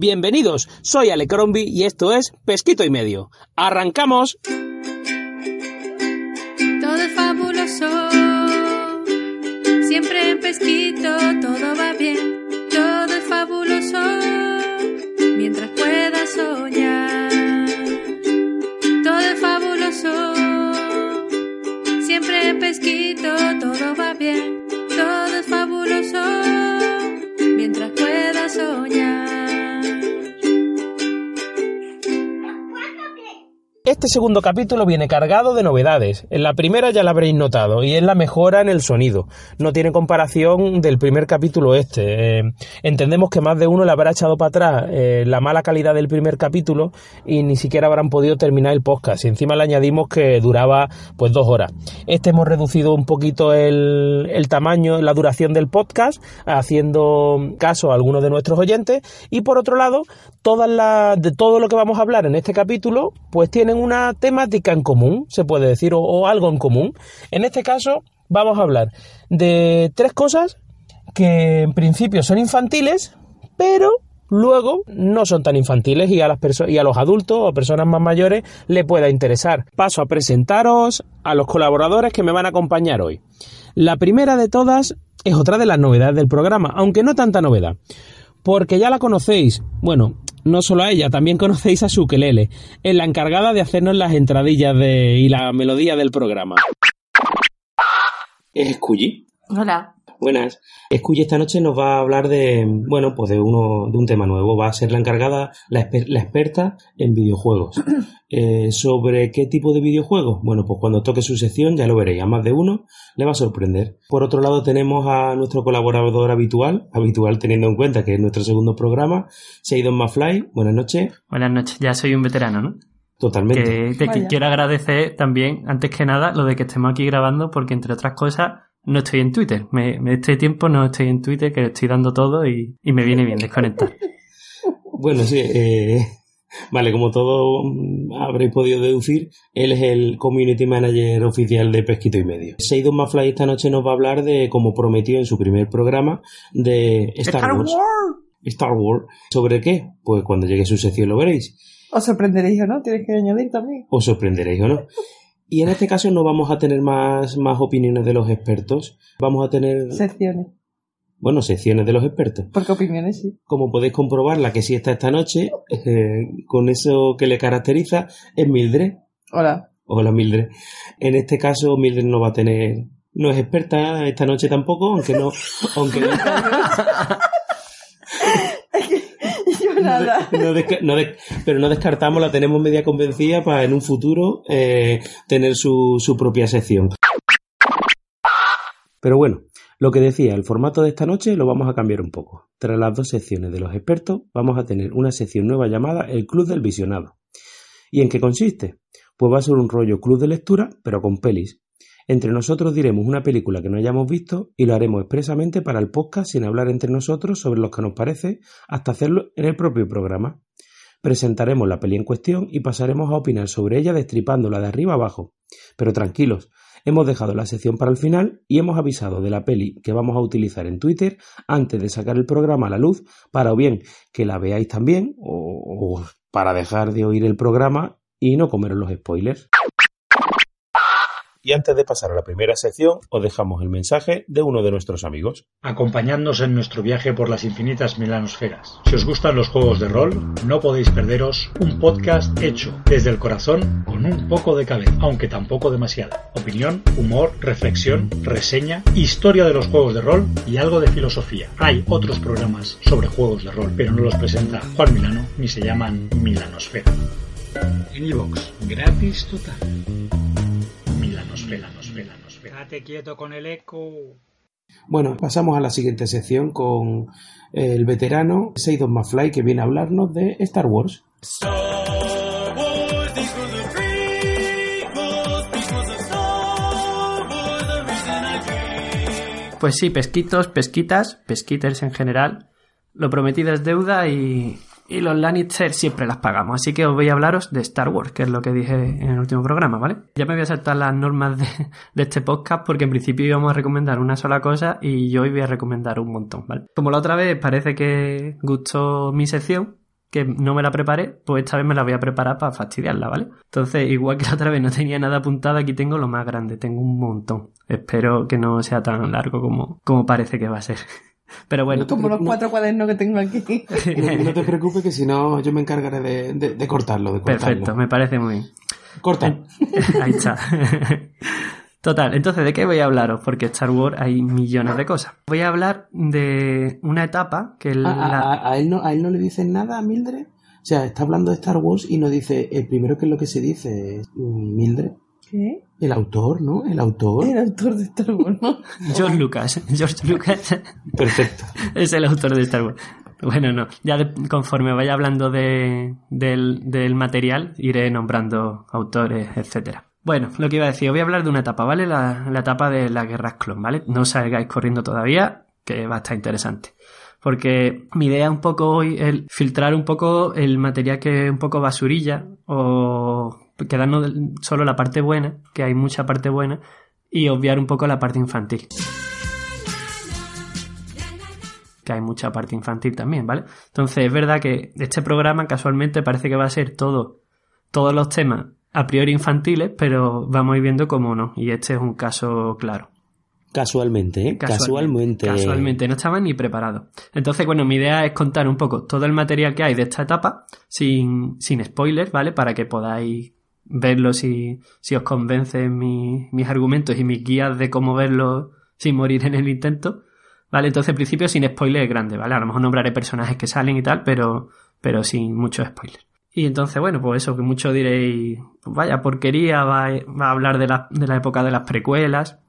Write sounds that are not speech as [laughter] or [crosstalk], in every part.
Bienvenidos, soy Ale Crombie y esto es Pesquito y Medio. ¡Arrancamos! Todo es fabuloso. Siempre en pesquito todo va bien. Todo es fabuloso. Mientras puedas soñar. Todo es fabuloso. Siempre en pesquito todo va bien. Este segundo capítulo viene cargado de novedades. En la primera ya la habréis notado y es la mejora en el sonido. No tiene comparación del primer capítulo este. Eh, entendemos que más de uno le habrá echado para atrás eh, la mala calidad del primer capítulo y ni siquiera habrán podido terminar el podcast. Y encima le añadimos que duraba pues dos horas. Este hemos reducido un poquito el, el tamaño, la duración del podcast, haciendo caso a algunos de nuestros oyentes. Y por otro lado, todas las, de todo lo que vamos a hablar en este capítulo, pues tienen una temática en común, se puede decir, o, algo en común. En este caso, vamos a hablar de tres cosas que en principio son infantiles, pero luego no son tan infantiles y a las y a los adultos o personas más mayores le pueda interesar. Paso a presentaros a los colaboradores que me van a acompañar hoy. La primera de todas es otra de las novedades del programa, aunque no tanta novedad, porque ya la conocéis. Bueno, no solo a ella, también conocéis a su Kelele, es la encargada de hacernos las entradillas de, y la melodía del programa. Es Scully. Hola. Buenas. Escuye esta noche nos va a hablar de, bueno, pues de uno, de un tema nuevo. Va a ser la encargada, la, exper- la experta en videojuegos. [clears throat] Eh, ¿Sobre qué tipo de videojuegos? Bueno, pues cuando toque su sección ya lo veréis. A más de uno le va a sorprender. Por otro lado tenemos a nuestro colaborador habitual, habitual teniendo en cuenta que es nuestro segundo programa, Seidon Mafly. Buenas noches. Buenas noches, ya soy un veterano, ¿no? Totalmente. Que, quiero agradecer también, antes que nada, lo de que estemos aquí grabando, porque entre otras cosas, no estoy en Twitter. Me, me- este tiempo no estoy en Twitter, que estoy dando todo y, y me viene bien desconectar. [laughs] Bueno, sí, eh, vale, como todos mm, habréis podido deducir, él es el Community Manager oficial de Pesquito y Medio. Seidon Mafly esta noche nos va a hablar de, como prometió en su primer programa, de Star, Wars. Star Wars. ¿Sobre qué? Pues cuando llegue su sección lo veréis. Os sorprenderéis o no, tienes que añadir también. Os sorprenderéis o no. Y en este caso no vamos a tener más, más opiniones de los expertos. Vamos a tener, Secciones. bueno, secciones de los expertos. Porque opiniones sí. Como podéis comprobar, la que sí está esta noche, eh, con eso que le caracteriza, es Mildred. Hola. Hola Mildred. En este caso, Mildred no va a tener, no es experta esta noche tampoco, aunque no, aunque no, [laughs] nada. no desca- no des- pero no descartamos, la tenemos media convencida para en un futuro eh, tener su, su propia sección. Pero bueno, lo que decía, el formato de esta noche lo vamos a cambiar un poco. Tras las dos secciones de los expertos, vamos a tener una sección nueva llamada El Club del Visionado. ¿Y en qué consiste? Pues va a ser un rollo club de lectura, pero con pelis. Entre nosotros diremos una película que no hayamos visto y lo haremos expresamente para el podcast sin hablar entre nosotros sobre lo que nos parece hasta hacerlo en el propio programa. Presentaremos la peli en cuestión y pasaremos a opinar sobre ella destripándola de arriba abajo. Pero tranquilos, hemos dejado la sección para el final y hemos avisado de la peli que vamos a utilizar en Twitter antes de sacar el programa a la luz para o bien que la veáis también o, o para dejar de oír el programa y no comeros los spoilers. Y antes de pasar a la primera sección, os dejamos el mensaje de uno de nuestros amigos. Acompañadnos en nuestro viaje por las infinitas milanosferas. Si os gustan los juegos de rol, no podéis perderos un podcast hecho desde el corazón con un poco de cabeza, aunque tampoco demasiada. Opinión, humor, reflexión, reseña, historia de los juegos de rol y algo de filosofía. Hay otros programas sobre juegos de rol, pero no los presenta Juan Milano ni se llaman Milanosfera. En iVoox, gratis total. Milanosfera, Milanosfera, Milanosfera. Quédate quieto con el eco. Bueno, pasamos a la siguiente sección con el veterano Seidon Mafly que viene a hablarnos de Star Wars. Pues sí, pesquitos, pesquitas, pesquiters en general. Lo prometido es deuda y, y los Lannister siempre las pagamos. Así que os voy a hablaros de Star Wars, que es lo que dije en el último programa, ¿vale? Ya me voy a saltar las normas de, este podcast porque en principio íbamos a recomendar una sola cosa y yo hoy voy a recomendar un montón, ¿vale? Como la otra vez parece que gustó mi sección, que no me la preparé, pues esta vez me la voy a preparar para fastidiarla, ¿vale? Entonces, igual que la otra vez no tenía nada apuntado, aquí tengo lo más grande, tengo un montón. Espero que no sea tan largo como, como parece que va a ser. Pero bueno, Como los cuatro cuadernos que tengo aquí. [laughs] No, te preocupes que si no yo me encargaré de, de- de cortarlo, de cortarlo. perfecto, me parece muy bien. Corta. Ahí [laughs] está. [laughs] Total, entonces, ¿de qué voy a hablaros? Porque Star Wars hay millones de cosas. Voy a hablar de una etapa que A, la... a- a- a él no, ¿A él no le dicen nada a Mildred? O sea, está hablando de Star Wars y no dice, el primero que es lo que se dice es mm, Mildred. ¿Qué? El autor, ¿no? El autor. El autor de Star Wars, ¿no? [laughs] George Lucas. George Lucas Perfecto. [laughs] es el autor de Star Wars. Bueno, no. Ya de- conforme vaya hablando de, del, del material, iré nombrando autores, etcétera. Bueno, lo que iba a decir, voy a hablar de una etapa, ¿vale? La, la etapa de las guerras clon, ¿vale? No salgáis corriendo todavía, que va a estar interesante. Porque mi idea es un poco hoy el filtrar un poco el material que es un poco basurilla o quedarnos solo la parte buena, que hay mucha parte buena, y obviar un poco la parte infantil. Que hay mucha parte infantil también, ¿vale? Entonces es verdad que este programa casualmente parece que va a ser todo, todos los temas a priori infantiles, pero vamos a ir viendo cómo no. Y este es un caso claro. Casualmente, ¿eh? Casualmente. Casualmente, no estaba ni preparado. Entonces, bueno, mi idea es contar un poco todo el material que hay de esta etapa, sin, sin spoilers, ¿vale? Para que podáis verlo si, si os convencen mi- mis argumentos y mis guías de cómo verlo sin morir en el intento. ¿Vale? Entonces, en principio, sin spoilers grande, ¿vale? A lo mejor nombraré personajes que salen y tal, pero, pero sin muchos spoilers. Y entonces, bueno, pues eso, que muchos diréis, pues vaya porquería, va, a- va a hablar de la, de la época de las precuelas.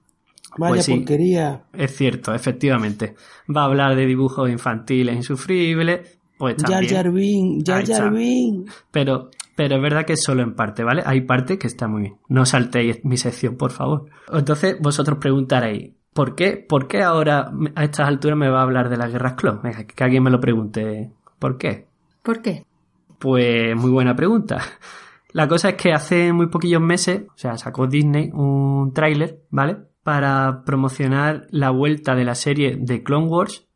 Vaya Pues sí. porquería. Es cierto, efectivamente. Va a hablar de dibujos infantiles insufribles, pues Jar también. Jar Binks, Jar Ahí está. Jar Binks. Pero, pero es verdad que es solo en parte, ¿vale? Hay parte que está muy bien. No saltéis mi sección, por favor. Entonces, vosotros preguntaréis, ¿por qué, por qué ahora a estas alturas me va a hablar de las guerras clon? Venga, que alguien me lo pregunte. ¿Por qué? ¿Por qué? Pues muy buena pregunta. La cosa es que hace muy poquillos meses, o sea, sacó Disney un tráiler, ¿vale? Para promocionar la vuelta de la serie de Clone Wars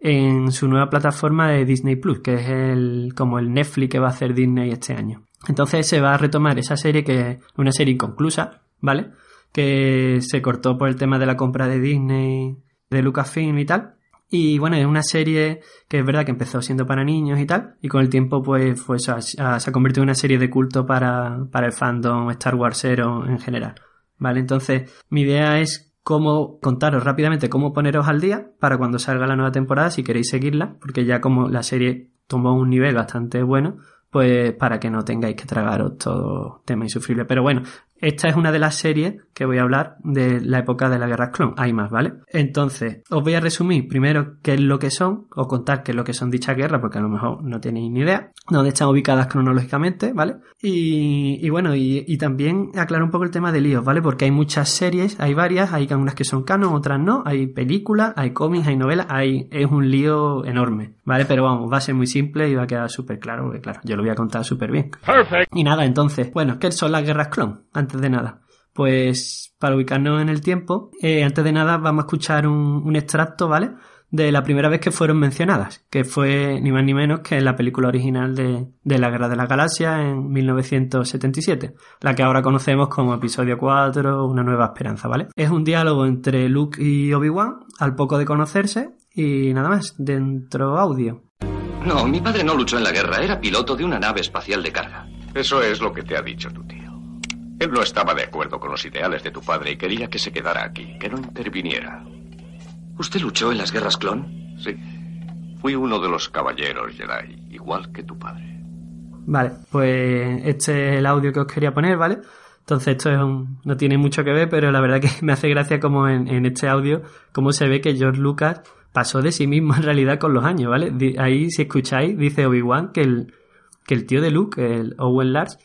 en su nueva plataforma de Disney Plus, que es el como el Netflix que va a hacer Disney este año. Entonces se va a retomar esa serie que es una serie inconclusa, ¿vale? Que se cortó por el tema de la compra de Disney, de Lucasfilm y tal. Y bueno, es una serie que es verdad que empezó siendo para niños y tal, y con el tiempo pues, pues ha- se ha convertido en una serie de culto para, para el fandom Star Warsero en general. ¿Vale? Entonces, mi idea es cómo contaros rápidamente cómo poneros al día para cuando salga la nueva temporada, si queréis seguirla, porque ya como la serie tomó un nivel bastante bueno, pues para que no tengáis que tragaros todo tema insufrible. Pero bueno, esta es una de las series que voy a hablar de la época de la guerra clon. Hay más, ¿vale? Entonces, os voy a resumir primero qué es lo que son, o contar qué es lo que son dichas guerras, porque a lo mejor no tenéis ni idea, dónde están ubicadas cronológicamente, ¿vale? Y, y bueno, y, y también aclarar un poco el tema de líos, ¿vale? Porque hay muchas series, hay varias, hay unas que son canon, otras no, hay películas, hay cómics, hay novelas, hay, es un lío enorme, ¿vale? Pero vamos, va a ser muy simple y va a quedar súper claro, porque claro, yo lo voy a contar súper bien. Y nada, entonces, bueno, ¿qué son las guerras clon? Antes de nada. Pues para ubicarnos en el tiempo, eh, antes de nada vamos a escuchar un, un extracto, ¿vale? De la primera vez que fueron mencionadas, que fue ni más ni menos que en la película original de, de la Guerra de la Galaxia en 1977, la que ahora conocemos como episodio 4, Una nueva esperanza, ¿vale? Es un diálogo entre Luke y Obi-Wan, al poco de conocerse, y nada más, dentro audio. No, mi padre no luchó en la guerra, era piloto de una nave espacial de carga. Eso es lo que te ha dicho tu tío. Él no estaba de acuerdo con los ideales de tu padre y quería que se quedara aquí, que no interviniera. ¿Usted luchó en las guerras clon? Sí. Fui uno de los caballeros Jedi, igual que tu padre. Vale, pues este es el audio que os quería poner, ¿vale? Entonces esto es un, no tiene mucho que ver, pero la verdad que [laughs] me hace gracia como en, en este audio, cómo se ve que George Lucas pasó de sí mismo en realidad con los años, ¿vale? Ahí, si escucháis, dice Obi-Wan que el, que el tío de Luke, el Owen Lars,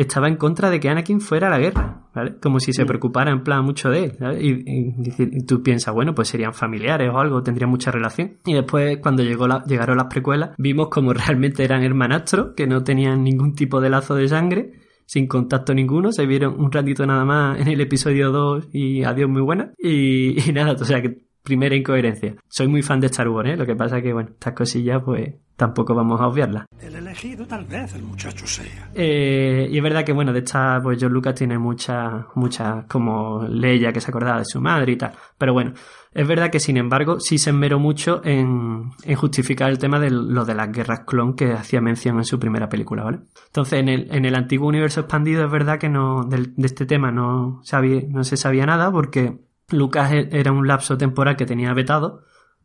estaba en contra de que Anakin fuera a la guerra, ¿vale? Como si se preocupara en plan mucho de él, ¿sabes? Y, y dice- y tú piensas, bueno, pues serían familiares o algo, tendrían mucha relación. Y después, cuando llegó la- llegaron las precuelas, vimos como realmente eran hermanastros, que no tenían ningún tipo de lazo de sangre, sin contacto ninguno, se vieron un ratito nada más en el episodio 2 y adiós muy buena. Y, y nada, o sea que primera incoherencia. Soy muy fan de Star Wars, ¿eh? Lo que pasa que, bueno, estas cosillas pues tampoco vamos a obviarlas. El elegido tal vez el muchacho sea. Eh, y es verdad que, bueno, de esta, pues John Lucas tiene muchas, muchas, como Leia que se acordaba de su madre y tal. Pero bueno, es verdad que, sin embargo, sí se esmeró mucho en, en justificar el tema de lo de las guerras clon que hacía mención en su primera película, ¿vale? Entonces, en el, en el antiguo universo expandido es verdad que no, del- de este tema no, sabía, no se sabía nada porque Lucas e- era un lapso temporal que tenía vetado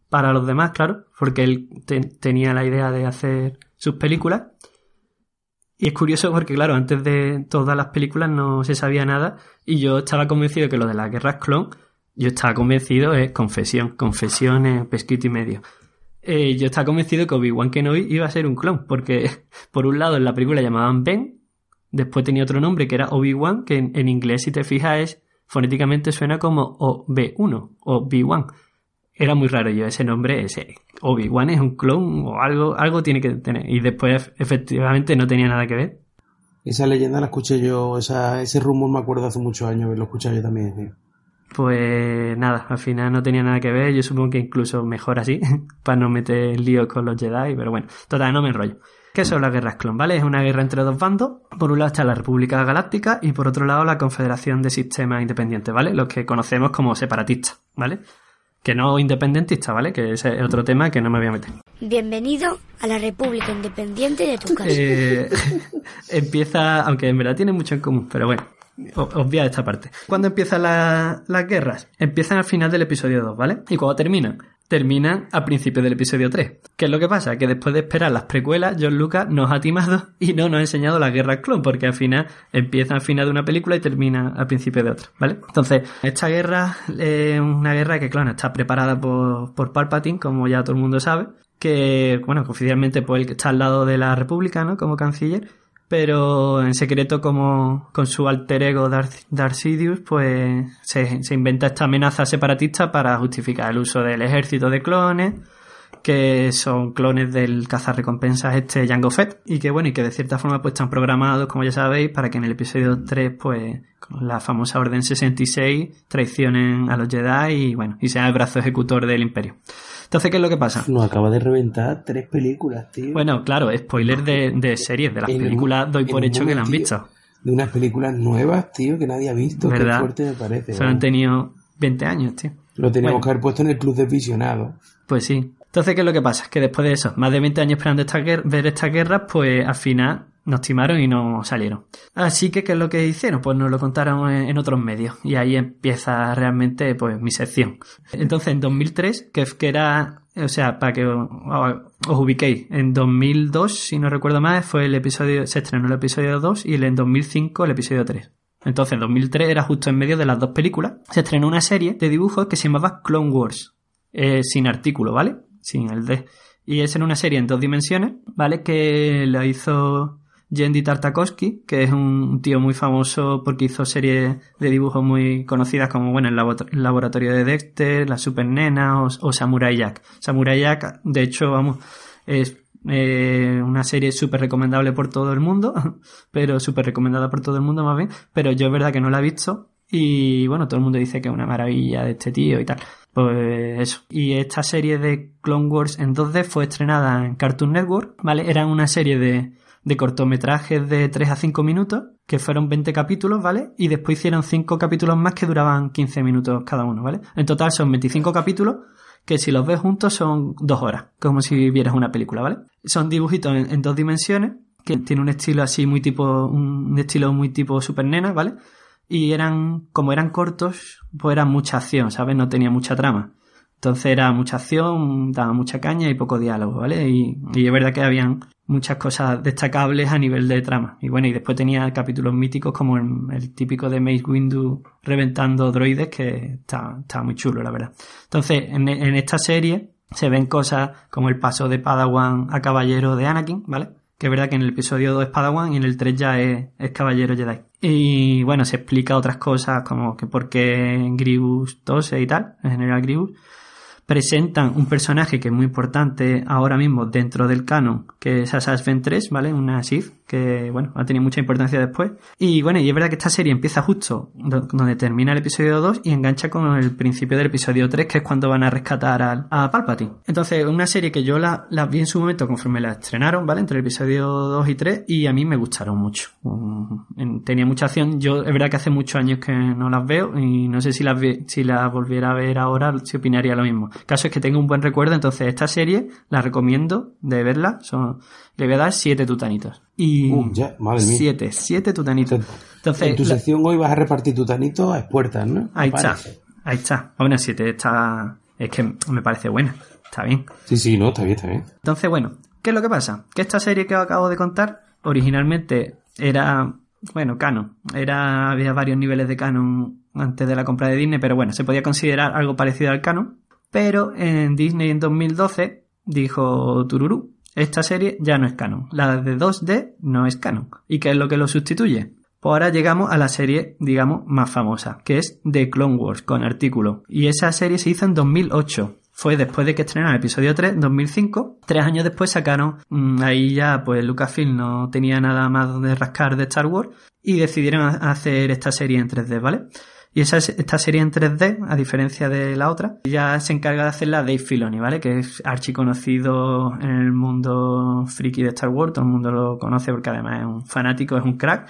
para los demás, claro, porque él te- tenía la idea de hacer sus películas. Y es curioso porque, claro, antes de todas las películas no se sabía nada y yo estaba convencido que lo de las guerras clon, yo estaba convencido, es confesión, confesión es pesquito y medio. Eh, yo estaba convencido que Obi-Wan Kenobi iba a ser un clon, porque [laughs] por un lado en la película llamaban Ben, después tenía otro nombre que era Obi-Wan, que en, en inglés si te fijas es, fonéticamente suena como OB1 o B1 era muy raro yo ese nombre ese Obi-Wan es un clon o algo algo tiene que tener. Y después efectivamente no tenía nada que ver. Esa leyenda la escuché yo, esa, ese rumor me acuerdo hace muchos años, lo escuché yo también. pues nada al final no tenía nada que ver. Yo supongo que incluso mejor así [laughs] para no meter líos con los Jedi pero bueno total no me enrollo ¿Qué son las guerras clon? ¿Vale? Es una guerra entre dos bandos. Por un lado está la República Galáctica y por otro lado la Confederación de Sistemas Independientes, ¿vale? Los que conocemos como separatistas, ¿vale? Que no independentistas, ¿vale? Que ese es otro tema que no me voy a meter. Bienvenido a la República Independiente de tu casa. Eh, [laughs] empieza, aunque en verdad tiene mucho en común, pero bueno, obvia esta parte. ¿Cuándo empiezan la- las guerras? Empiezan al final del episodio 2, ¿vale? Y cuando terminan, terminan a principios del episodio 3. ¿Qué es lo que pasa? Que después de esperar las precuelas, John Lucas nos ha timado y no nos ha enseñado las guerras clon, porque al final empieza al final de una película y termina al principio de otra, ¿vale? Entonces, esta guerra es una guerra que, claro, está preparada por, por Palpatine, como ya todo el mundo sabe, que, bueno, oficialmente pues él está al lado de la República, ¿no? Como canciller, pero en secreto como con su alter ego Darth, pues se, se inventa esta amenaza separatista para justificar el uso del ejército de clones, que son clones del cazarrecompensas este Jango Fett, y que bueno, y que de cierta forma pues están programados, como ya sabéis, para que en el episodio 3, pues, con la famosa Orden 66, traicionen a los Jedi y bueno, y sea el brazo ejecutor del imperio. Entonces, ¿qué es lo que pasa? Nos acaba de reventar tres películas, tío. Bueno, claro, spoiler de, de series, de las En películas doy por hecho que la han visto. De unas películas nuevas, tío, que nadie ha visto. ¿Verdad? Qué fuerte me parece. Solo han vamos. tenido 20 años, tío. Lo teníamos Bueno. que haber puesto en el club de visionados. Pues sí. Entonces, ¿qué es lo que pasa? Que después de eso, más de 20 años esperando esta guer- ver estas guerras, pues al final nos timaron y no salieron. Así que, ¿qué es lo que hicieron? Pues nos lo contaron en, otros medios. Y ahí empieza realmente, pues, mi sección. Entonces, en 2003, que, que era, o sea, para que os, os ubiquéis, en 2002, si no recuerdo mal, fue el episodio, se estrenó el episodio 2 y en 2005 el episodio 3. Entonces, en 2003 era justo en medio de las dos películas. Se estrenó una serie de dibujos que se llamaba Clone Wars. eh, sin artículo, ¿vale? Sin el D. Y es en una serie en dos dimensiones, ¿vale? Que la hizo Yendi Tartakovsky, que es un tío muy famoso porque hizo series de dibujos muy conocidas como, bueno, el, labo- el laboratorio de Dexter, la Super Nena o, o Samurai Jack. Samurai Jack, de hecho, vamos, es eh, una serie súper recomendable por todo el mundo, [laughs] pero súper recomendada por todo el mundo más bien, pero yo es verdad que no la he visto y bueno, todo el mundo dice que es una maravilla de este tío y tal. Pues eso. Y esta serie de Clone Wars en 2D fue estrenada en Cartoon Network, ¿vale? Era una serie de, de cortometrajes de 3 a 5 minutos, que fueron 20 capítulos, ¿vale? Y después hicieron 5 capítulos más que duraban 15 minutos cada uno, ¿vale? En total son 25 capítulos que si los ves juntos son dos horas, como si vieras una película, ¿vale? Son dibujitos en, en dos dimensiones, que tiene un estilo así muy tipo, un estilo muy tipo super nena, ¿vale? Y eran, como eran cortos, pues era mucha acción, ¿sabes? No tenía mucha trama. Entonces era mucha acción, daba mucha caña y poco diálogo, ¿vale? Y, y es verdad que habían muchas cosas destacables a nivel de trama. Y bueno, y después tenía capítulos míticos como el, el típico de Mace Windu reventando droides, que está, está muy chulo, la verdad. Entonces, en, esta serie se ven cosas como el paso de Padawan a Caballero de Anakin, ¿vale? Que es verdad que en el episodio 2 es Padawan y en el 3 ya es, es Caballero Jedi. Y bueno, se explica otras cosas como que por qué Grievous tose y tal, en general Grievous. Presentan un personaje que es muy importante ahora mismo dentro del canon, que es Assassin's Creed 3, ¿vale? Una Sith que, bueno, ha tenido mucha importancia después. Y bueno, y es verdad que esta serie empieza justo do- donde termina el episodio 2 y engancha con el principio del episodio 3, que es cuando van a rescatar al- a, Palpatine. Entonces, una serie que yo la, la vi en su momento conforme la estrenaron, ¿vale? Entre el episodio 2 y 3, y a mí me gustaron mucho. En- tenía mucha acción. Yo, es verdad que hace muchos años que no las veo, y no sé si las, ve- si las volviera a ver ahora, si opinaría lo mismo. Caso es que tengo un buen recuerdo, entonces esta serie la recomiendo de verla. Son, le voy a dar siete tutanitos. Y Uh, ya, madre mía. siete, siete tutanitos. Entonces, en tu la- sección hoy vas a repartir tutanitos a expuertas, ¿no? ahí está, parece. ahí está. Bueno, siete está, es que me parece buena, está bien. Sí, sí, no, está bien, está bien. Entonces, bueno, ¿qué es lo que pasa? Que esta serie que os acabo de contar originalmente era, bueno, canon. Era, había varios niveles de canon antes de la compra de Disney, pero bueno, se podía considerar algo parecido al canon. Pero en Disney en 2012 dijo Tururú, esta serie ya no es canon. La de 2D no es canon. ¿Y qué es lo que lo sustituye? Pues ahora llegamos a la serie, digamos, más famosa, que es The Clone Wars, con artículo. Y esa serie se hizo en 2008. Fue después de que estrenaron el episodio 3, 2005. Tres años después sacaron, mm, ahí ya pues Lucasfilm no tenía nada más donde rascar de Star Wars y decidieron ha- hacer esta serie en 3D, ¿vale? Y esa, esta serie en 3D, a diferencia de la otra, ya se encarga de hacerla Dave Filoni, ¿vale? Que es archiconocido en el mundo friki de Star Wars, todo el mundo lo conoce porque además es un fanático, es un crack.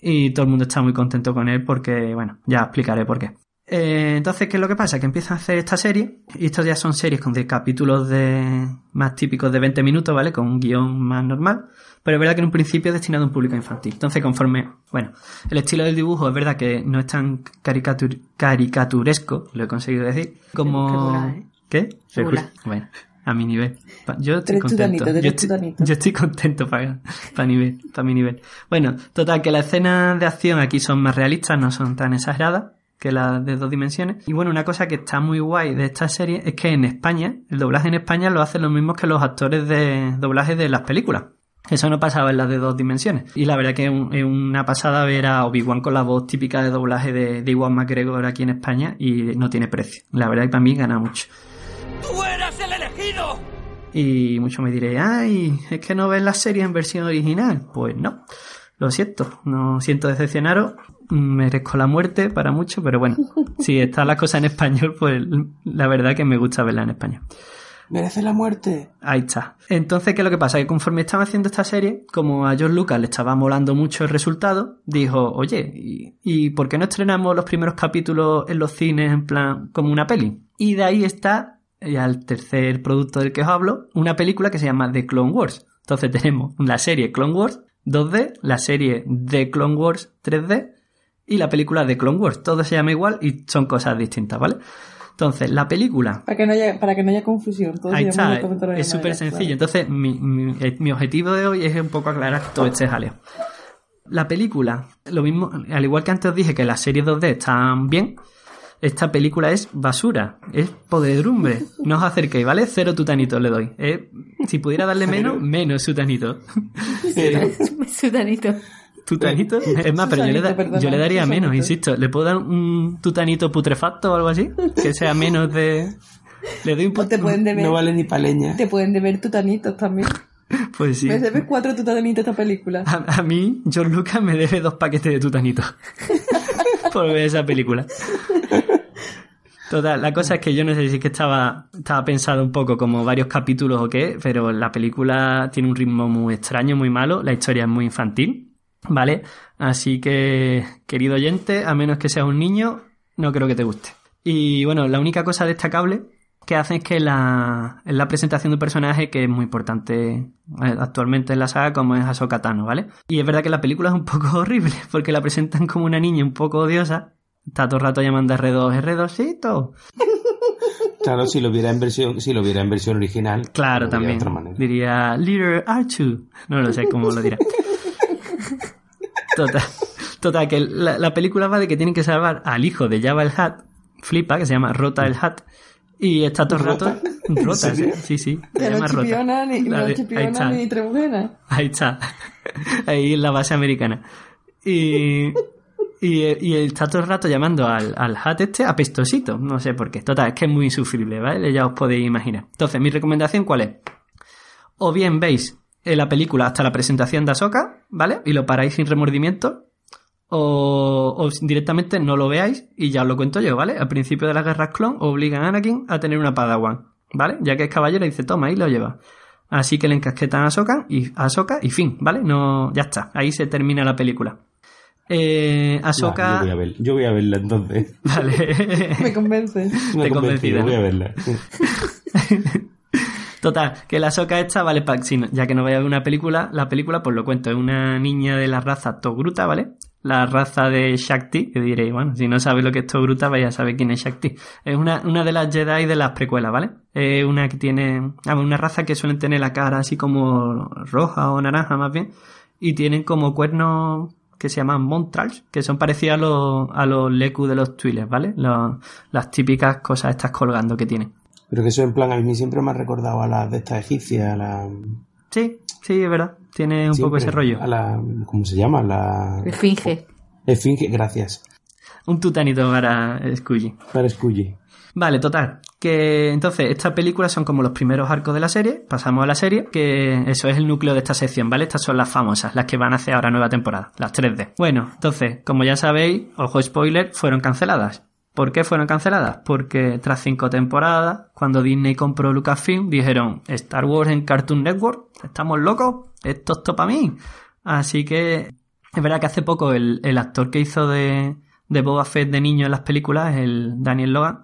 Y todo el mundo está muy contento con él porque, bueno, ya explicaré por qué. Eh, entonces, ¿qué es lo que pasa? Que empieza a hacer esta serie, y estos ya son series con de capítulos de más típicos de 20 minutos, ¿vale? Con un guion más normal, pero es verdad que en un principio es destinado a un público infantil. Entonces, conforme, bueno, el estilo del dibujo es verdad que no es tan caricatur- caricaturesco, lo he conseguido decir, como... Qué ¿eh? Bueno, a mi nivel. Yo estoy contento. estoy, yo estoy contento para, para, nivel, para mi nivel. Bueno, total, que las escenas de acción aquí son más realistas, no son tan exageradas que las de dos dimensiones. Y bueno, una cosa que está muy guay de esta serie es que en España, el doblaje en España lo hacen los mismos que los actores de doblaje de las películas. Eso no pasaba en las de dos dimensiones. Y la verdad que es un- es una pasada ver a Obi-Wan con la voz típica de doblaje de, de Iwan McGregor aquí en España y no tiene precio. La verdad que también gana mucho. ¡Tú eras el elegido! Y mucho me diré, ay, es que no ves la serie en versión original. Pues no, lo siento, no siento decepcionaros, merezco la muerte para mucho, pero bueno, [laughs] si está la cosa en español, pues la verdad que me gusta verla en español. Merece la muerte. Ahí está. Entonces, ¿qué es lo que pasa? Que conforme estaba haciendo esta serie, como a George Lucas le estaba molando mucho el resultado, dijo, oye, ¿y, y por qué no estrenamos los primeros capítulos en los cines en plan como una peli? Y de ahí está, ya el tercer producto del que os hablo, una película que se llama The Clone Wars. Entonces [laughs] tenemos la serie Clone Wars 2D, la serie The Clone Wars 3D y la película The Clone Wars. Todo se llama igual y son cosas distintas, ¿vale? Entonces, la película Para que no haya, para que no haya confusión. Todo Ahí está, de es súper sencillo. claro. Entonces, mi, mi- eh, mi objetivo de hoy es un poco aclarar todo este jaleo. La película, lo mismo, al igual que antes os dije que las series 2D están bien, esta película es basura, es podredumbre. No os acerquéis, ¿vale? Cero tutanitos le doy. Eh, si pudiera darle menos, menos tutanitos. [laughs] Sudanito. ¿Tutanito? Es más, pero yo le, da- Susanito, perdona, yo le daría menos, insisto. ¿Le puedo dar un tutanito putrefacto o algo así? Que sea menos de... Le doy un O te pueden deber, No vale ni pa' leña. te pueden deber tutanitos también. Pues sí. Me debes cuatro tutanitos esta película. A, a mí, George Lucas me debe dos paquetes de tutanitos [laughs] por ver esa película. Total, la cosa es que yo no sé si es que estaba, estaba pensado un poco como varios capítulos o qué, pero la película tiene un ritmo muy extraño, muy malo, la historia es muy infantil, ¿vale? Así que, querido oyente, a menos que seas un niño, no creo que te guste. Y bueno, la única cosa destacable que hace es que la, es la presentación de un personaje que es muy importante eh, actualmente en la saga como es Ahsoka Tano, ¿vale? Y es verdad que la película es un [laughs] poco horrible porque la presentan como una niña un poco odiosa, está todo el rato llamando a R2, R2cito. [laughs] Claro, si lo viera en versión, si lo viera en versión original. Claro, de también. otra manera. Diría Little R2. No lo sé cómo lo dirá. [laughs] Total, total que la, la película va de que tienen que salvar al hijo de Java el Hat, Flipa, que se llama Rota el Hat, y está todo el rato... [laughs] ¿Rota? ¿En sí, sí. Que no llama Rota. chipiona ni, no de- ahí chipiona está. ni trebujena. Ahí está. [laughs] Ahí en la base americana. Y, y, y está todo el rato llamando al, al hat este apestosito. No sé por qué. Total, es que es muy insufrible, ¿vale? Ya os podéis imaginar. Entonces, mi recomendación, ¿cuál es? O bien veis eh, la película hasta la presentación de Ahsoka, ¿vale? Y lo paráis sin remordimiento. O, o directamente no lo veáis y ya os lo cuento yo, ¿vale? Al principio de las guerras clon obligan a Anakin a tener una Padawan, ¿vale? Ya que es caballero dice, toma, ahí lo lleva. Así que le encasquetan a Ahsoka y, a Ahsoka y fin, ¿vale? No, ya está. Ahí se termina la película. Eh, yo, voy a ver- yo voy a verla entonces. [laughs] Vale. [laughs] Me convence. Me Te convencida, ¿no? voy a verla. [laughs] Total, que la Ahsoka esta, vale, pa- si no- ya que no vaya a ver una película, la película, pues lo cuento, es una niña de la raza Togruta, ¿vale? La raza de Shakti, que diréis, bueno, si no sabéis lo que es Togruta, vaya a saber quién es Shakti. Es una, una de las Jedi de las precuelas, ¿vale? Es una que tiene, ah, una raza que suelen tener la cara así como roja o naranja más bien, y tienen como cuernos que se llaman Montrals, que son parecidos a los, a los Leku de los Twi'leks, ¿vale? Los- las típicas cosas estas colgando que tienen. Pero que eso en plan, a mí siempre me ha recordado a las de estas egipcias, a la... Sí, sí, es verdad. Tiene un poco ese rollo. A la, ¿Cómo se llama? La... Esfinge. Esfinge, gracias. Un tutanito para Scully. Para Scully. Vale, total. Que entonces, estas películas son como los primeros arcos de la serie. Pasamos a la serie, que eso es el núcleo de esta sección, ¿vale? Estas son las famosas, las que van a hacer ahora nueva temporada, las 3D. Bueno, entonces, como ya sabéis, ojo spoiler, fueron canceladas. ¿Por qué fueron canceladas? Porque tras cinco temporadas, cuando Disney compró Lucasfilm, dijeron Star Wars en Cartoon Network, estamos locos, esto es todo para mí. Así que es verdad que hace poco el, el actor que hizo de, de Boba Fett de niño en las películas, el Daniel Logan,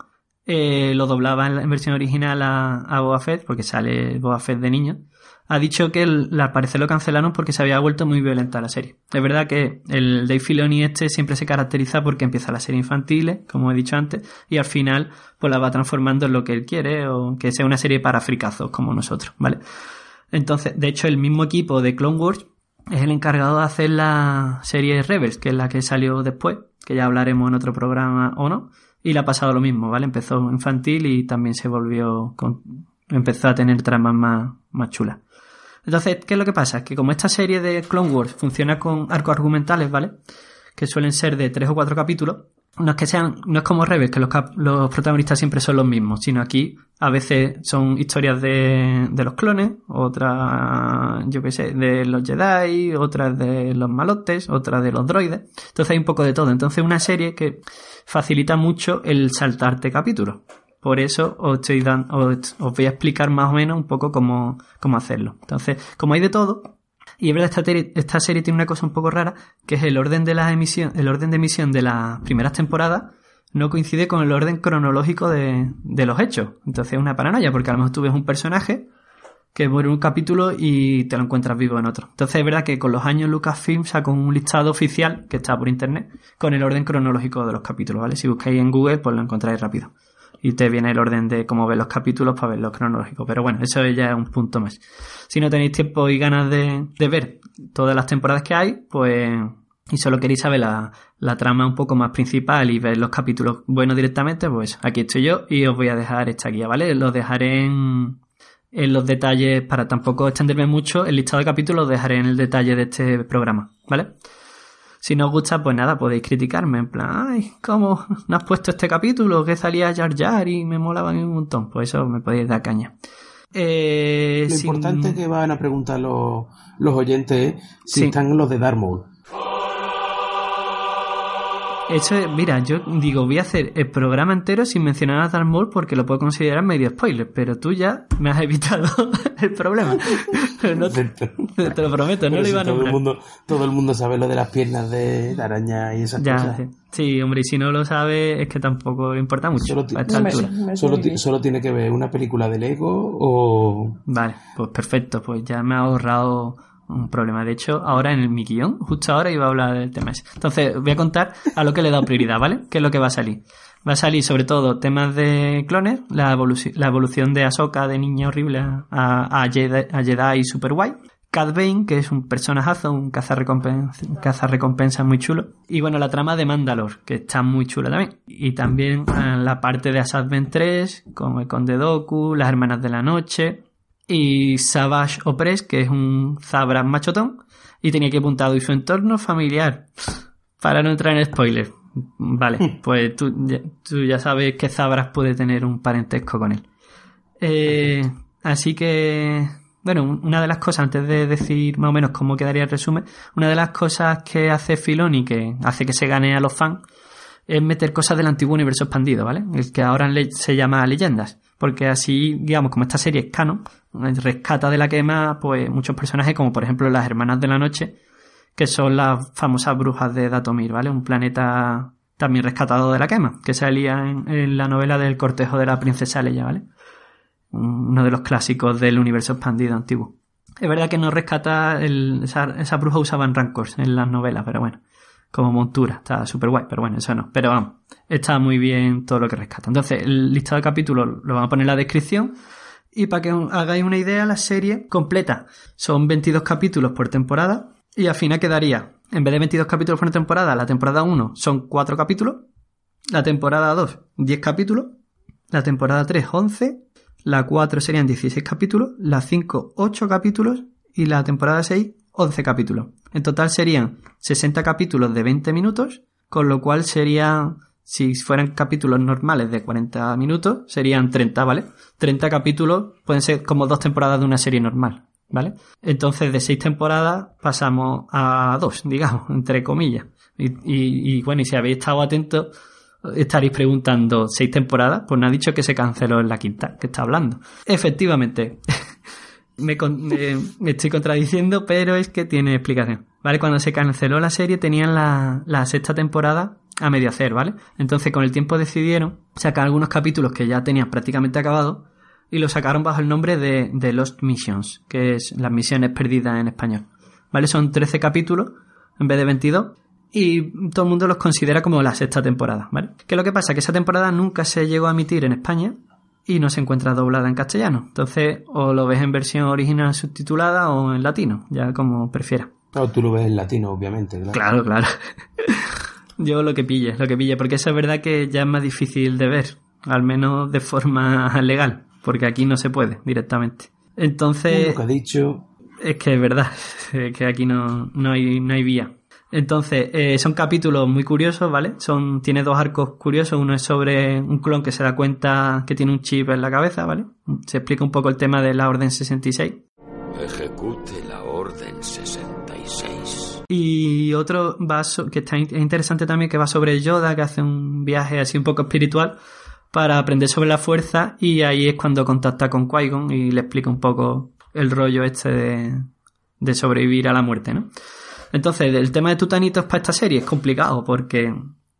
eh, lo doblaba en la versión original a, a Boba Fett, porque sale Boba Fett de niño, ha dicho que el- al parecer lo cancelaron porque se había vuelto muy violenta la serie. Es verdad que el Dave Filoni este siempre se caracteriza porque empieza la serie infantil, como he dicho antes, y al final pues la va transformando en lo que él quiere, o que sea una serie para fricazos como nosotros, ¿vale? Entonces, de hecho, el mismo equipo de Clone Wars es el encargado de hacer la serie Rebels, que es la que salió después, que ya hablaremos en otro programa o no, y le ha pasado lo mismo, ¿vale? Empezó infantil y también se volvió con... empezó a tener tramas más, más chulas. Entonces, ¿qué es lo que pasa? Que como esta serie de Clone Wars funciona con arcos argumentales, ¿vale? Que suelen ser de tres o cuatro capítulos, no es que sean, no es como Rebels, que los, cap- los protagonistas siempre son los mismos, sino aquí a veces son historias de, de los clones, otras, yo qué sé, de los Jedi, otras de los malotes, otras de los droides. Entonces hay un poco de todo. Entonces una serie que facilita mucho el saltarte capítulos. Por eso os, estoy dan- os, os voy a explicar más o menos un poco cómo, cómo hacerlo. Entonces, como hay de todo, y es verdad, esta, esta serie tiene una cosa un poco rara, que es el orden de la emisión, el orden de emisión de las primeras temporadas no coincide con el orden cronológico de, de los hechos. Entonces es una paranoia, porque a lo mejor tú ves un personaje que muere en un capítulo y te lo encuentras vivo en otro. Entonces es verdad que con los años Lucasfilm sacó un listado oficial que está por internet con el orden cronológico de los capítulos, ¿vale? Si buscáis en Google, pues lo encontráis rápido. Y te viene el orden de cómo ves los capítulos para ver los cronológicos. Pero bueno, eso ya es un punto más. Si no tenéis tiempo y ganas de, de ver todas las temporadas que hay, pues y solo queréis saber la, la trama un poco más principal y ver los capítulos buenos directamente, pues aquí estoy yo y os voy a dejar esta guía, ¿vale? Los dejaré en, en los detalles, para tampoco extenderme mucho, el listado de capítulos lo dejaré en el detalle de este programa, ¿vale? Si no os gusta, pues nada, podéis criticarme, en plan, ay, ¿cómo no has puesto este capítulo? Que salía Jar Jar y me molaban un montón. Pues eso me podéis dar caña. Eh, Lo sin- importante que van a preguntar los, los oyentes es si Sí. están los de Darth Maul. Eso es, mira, yo digo, voy a hacer el programa entero sin mencionar a Darth Maul porque lo puedo considerar medio spoiler, pero tú ya me has evitado [laughs] el problema. No te, te lo prometo, no Pero lo si iba a todo el nombrar. mundo todo el mundo sabe lo de las piernas de, de araña y esas Ya, cosas. sí. Sí, hombre, y si no lo sabe es que tampoco importa mucho Solo, a esta altura. solo ti- solo tiene que ver una película de Lego o Vale, pues perfecto, pues ya me ha ahorrado un problema. De hecho, ahora en mi guion, justo ahora iba a hablar del tema ese. Entonces, voy a contar a lo que le he dado prioridad, ¿vale? ¿Qué es lo que va a salir? Va a salir sobre todo temas de clones, la, la evolución de Ahsoka de niña horrible a, a, Jedi, a Jedi super guay. Cad Bane, que es un personajazo, un cazarrecompensa, un cazarrecompensa muy chulo. Y bueno, la trama de Mandalore, que está muy chula también. Y también eh, la parte de Asad Ben 3, con el Conde Doku, las Hermanas de la Noche. Y Savage Opress, que es un Zabra machotón. Y tenía que apuntado y su entorno familiar. [laughs] Para no entrar en spoilers. Vale, pues tú, ya- tú ya sabes que Zabras puede tener un parentesco con él. Eh, así que, bueno, un- una de las cosas, antes de decir más o menos cómo quedaría el resumen, una de las cosas que hace Filoni, que hace que se gane a los fans, es meter cosas del antiguo universo expandido, ¿vale? El que ahora se llama Leyendas. Porque así, digamos, como esta serie es canon, rescata de la quema, pues muchos personajes, como por ejemplo las Hermanas de la Noche, que son las famosas brujas de Datomir, ¿vale? Un planeta también rescatado de la quema, que salía en, en la novela del cortejo de la princesa Leia, ¿vale? Uno de los clásicos del universo expandido antiguo. Es verdad que no rescata el, esa, esa bruja usaban rancors en las novelas, pero bueno, como montura, está súper guay, pero bueno, eso no. Pero vamos, está muy bien todo lo que rescata. Entonces, el listado de capítulos lo vamos a poner en la descripción. Y para que hagáis una idea, la serie completa son 22 capítulos por temporada. Y al final quedaría, en vez de 22 capítulos por temporada, la temporada 1 son 4 capítulos. La temporada 2, 10 capítulos. La temporada 3, 11. La 4 serían 16 capítulos. La 5, 8 capítulos. Y la temporada 6, 11 capítulos. En total serían 60 capítulos de 20 minutos. Con lo cual serían, si fueran capítulos normales de 40 minutos, serían 30, ¿vale? 30 capítulos pueden ser como dos temporadas de una serie normal, ¿vale? Entonces de 6 temporadas pasamos a 2, digamos, [laughs] entre comillas. Y, bueno, y si habéis estado atentos, estaréis preguntando, ¿seis temporadas? Pues no ha dicho que se canceló en la quinta, que está hablando. Efectivamente. [laughs] me, me- me estoy contradiciendo, pero es que tiene explicación. ¿Vale? Cuando se canceló la serie tenían la, la sexta temporada a medio hacer, ¿vale? Entonces con el tiempo decidieron sacar algunos capítulos que ya tenían prácticamente acabados y los sacaron bajo el nombre de, de Lost Missions, que es las misiones perdidas en español. ¿Vale? Son 13 capítulos en vez de 22 y todo el mundo los considera como la sexta temporada, ¿vale? ¿Qué es lo que pasa? Que esa temporada nunca se llegó a emitir en España y no se encuentra doblada en castellano. Entonces, o lo ves en versión original subtitulada o en latino, ya como prefieras. Claro, tú lo ves en latino, obviamente, ¿verdad? Claro, claro. [laughs] Yo lo que pille, lo que pille, porque eso es verdad que ya es más difícil de ver, al menos de forma [laughs] legal, porque aquí no se puede directamente. Entonces, Lo que ha dicho. es que es verdad, [laughs] es que aquí no, no, hay, no hay vía. Entonces, eh, son capítulos muy curiosos, ¿vale? Son, tiene dos arcos curiosos. Uno es sobre un clon que se da cuenta que tiene un chip en la cabeza, ¿vale? Se explica un poco el tema de la Orden 66. Ejecute la Orden 66. Y otro va so- que está in- es interesante también, que va sobre Yoda, que hace un viaje así un poco espiritual para aprender sobre la fuerza y ahí es cuando contacta con Qui-Gon y le explica un poco el rollo este de, sobrevivir a la muerte, ¿no? Entonces, el tema de tutanitos para esta serie es complicado porque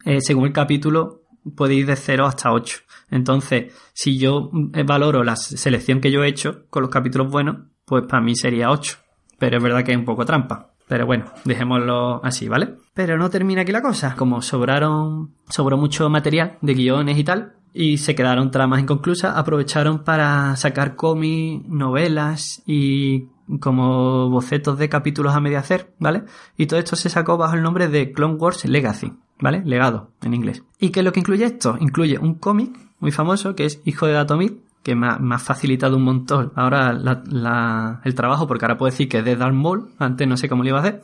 eh, según el capítulo podéis ir de 0 hasta 8. Entonces, si yo valoro la selección que yo he hecho con los capítulos buenos, pues para mí sería 8. Pero es verdad que es un poco trampa. Pero bueno, dejémoslo así, ¿vale? Pero no termina aquí la cosa. Como sobraron, sobró mucho material de guiones y tal, y se quedaron tramas inconclusas, aprovecharon para sacar cómics, novelas y como bocetos de capítulos a medio hacer, ¿vale? Y todo esto se sacó bajo el nombre de Clone Wars Legacy, ¿vale? Legado en inglés. ¿Y qué es lo que incluye esto? Incluye un cómic muy famoso que es Hijo de Datomir, que me ha, me ha facilitado un montón ahora la- la- el trabajo, porque ahora puedo decir que es de Darth Maul, antes no sé cómo lo iba a hacer.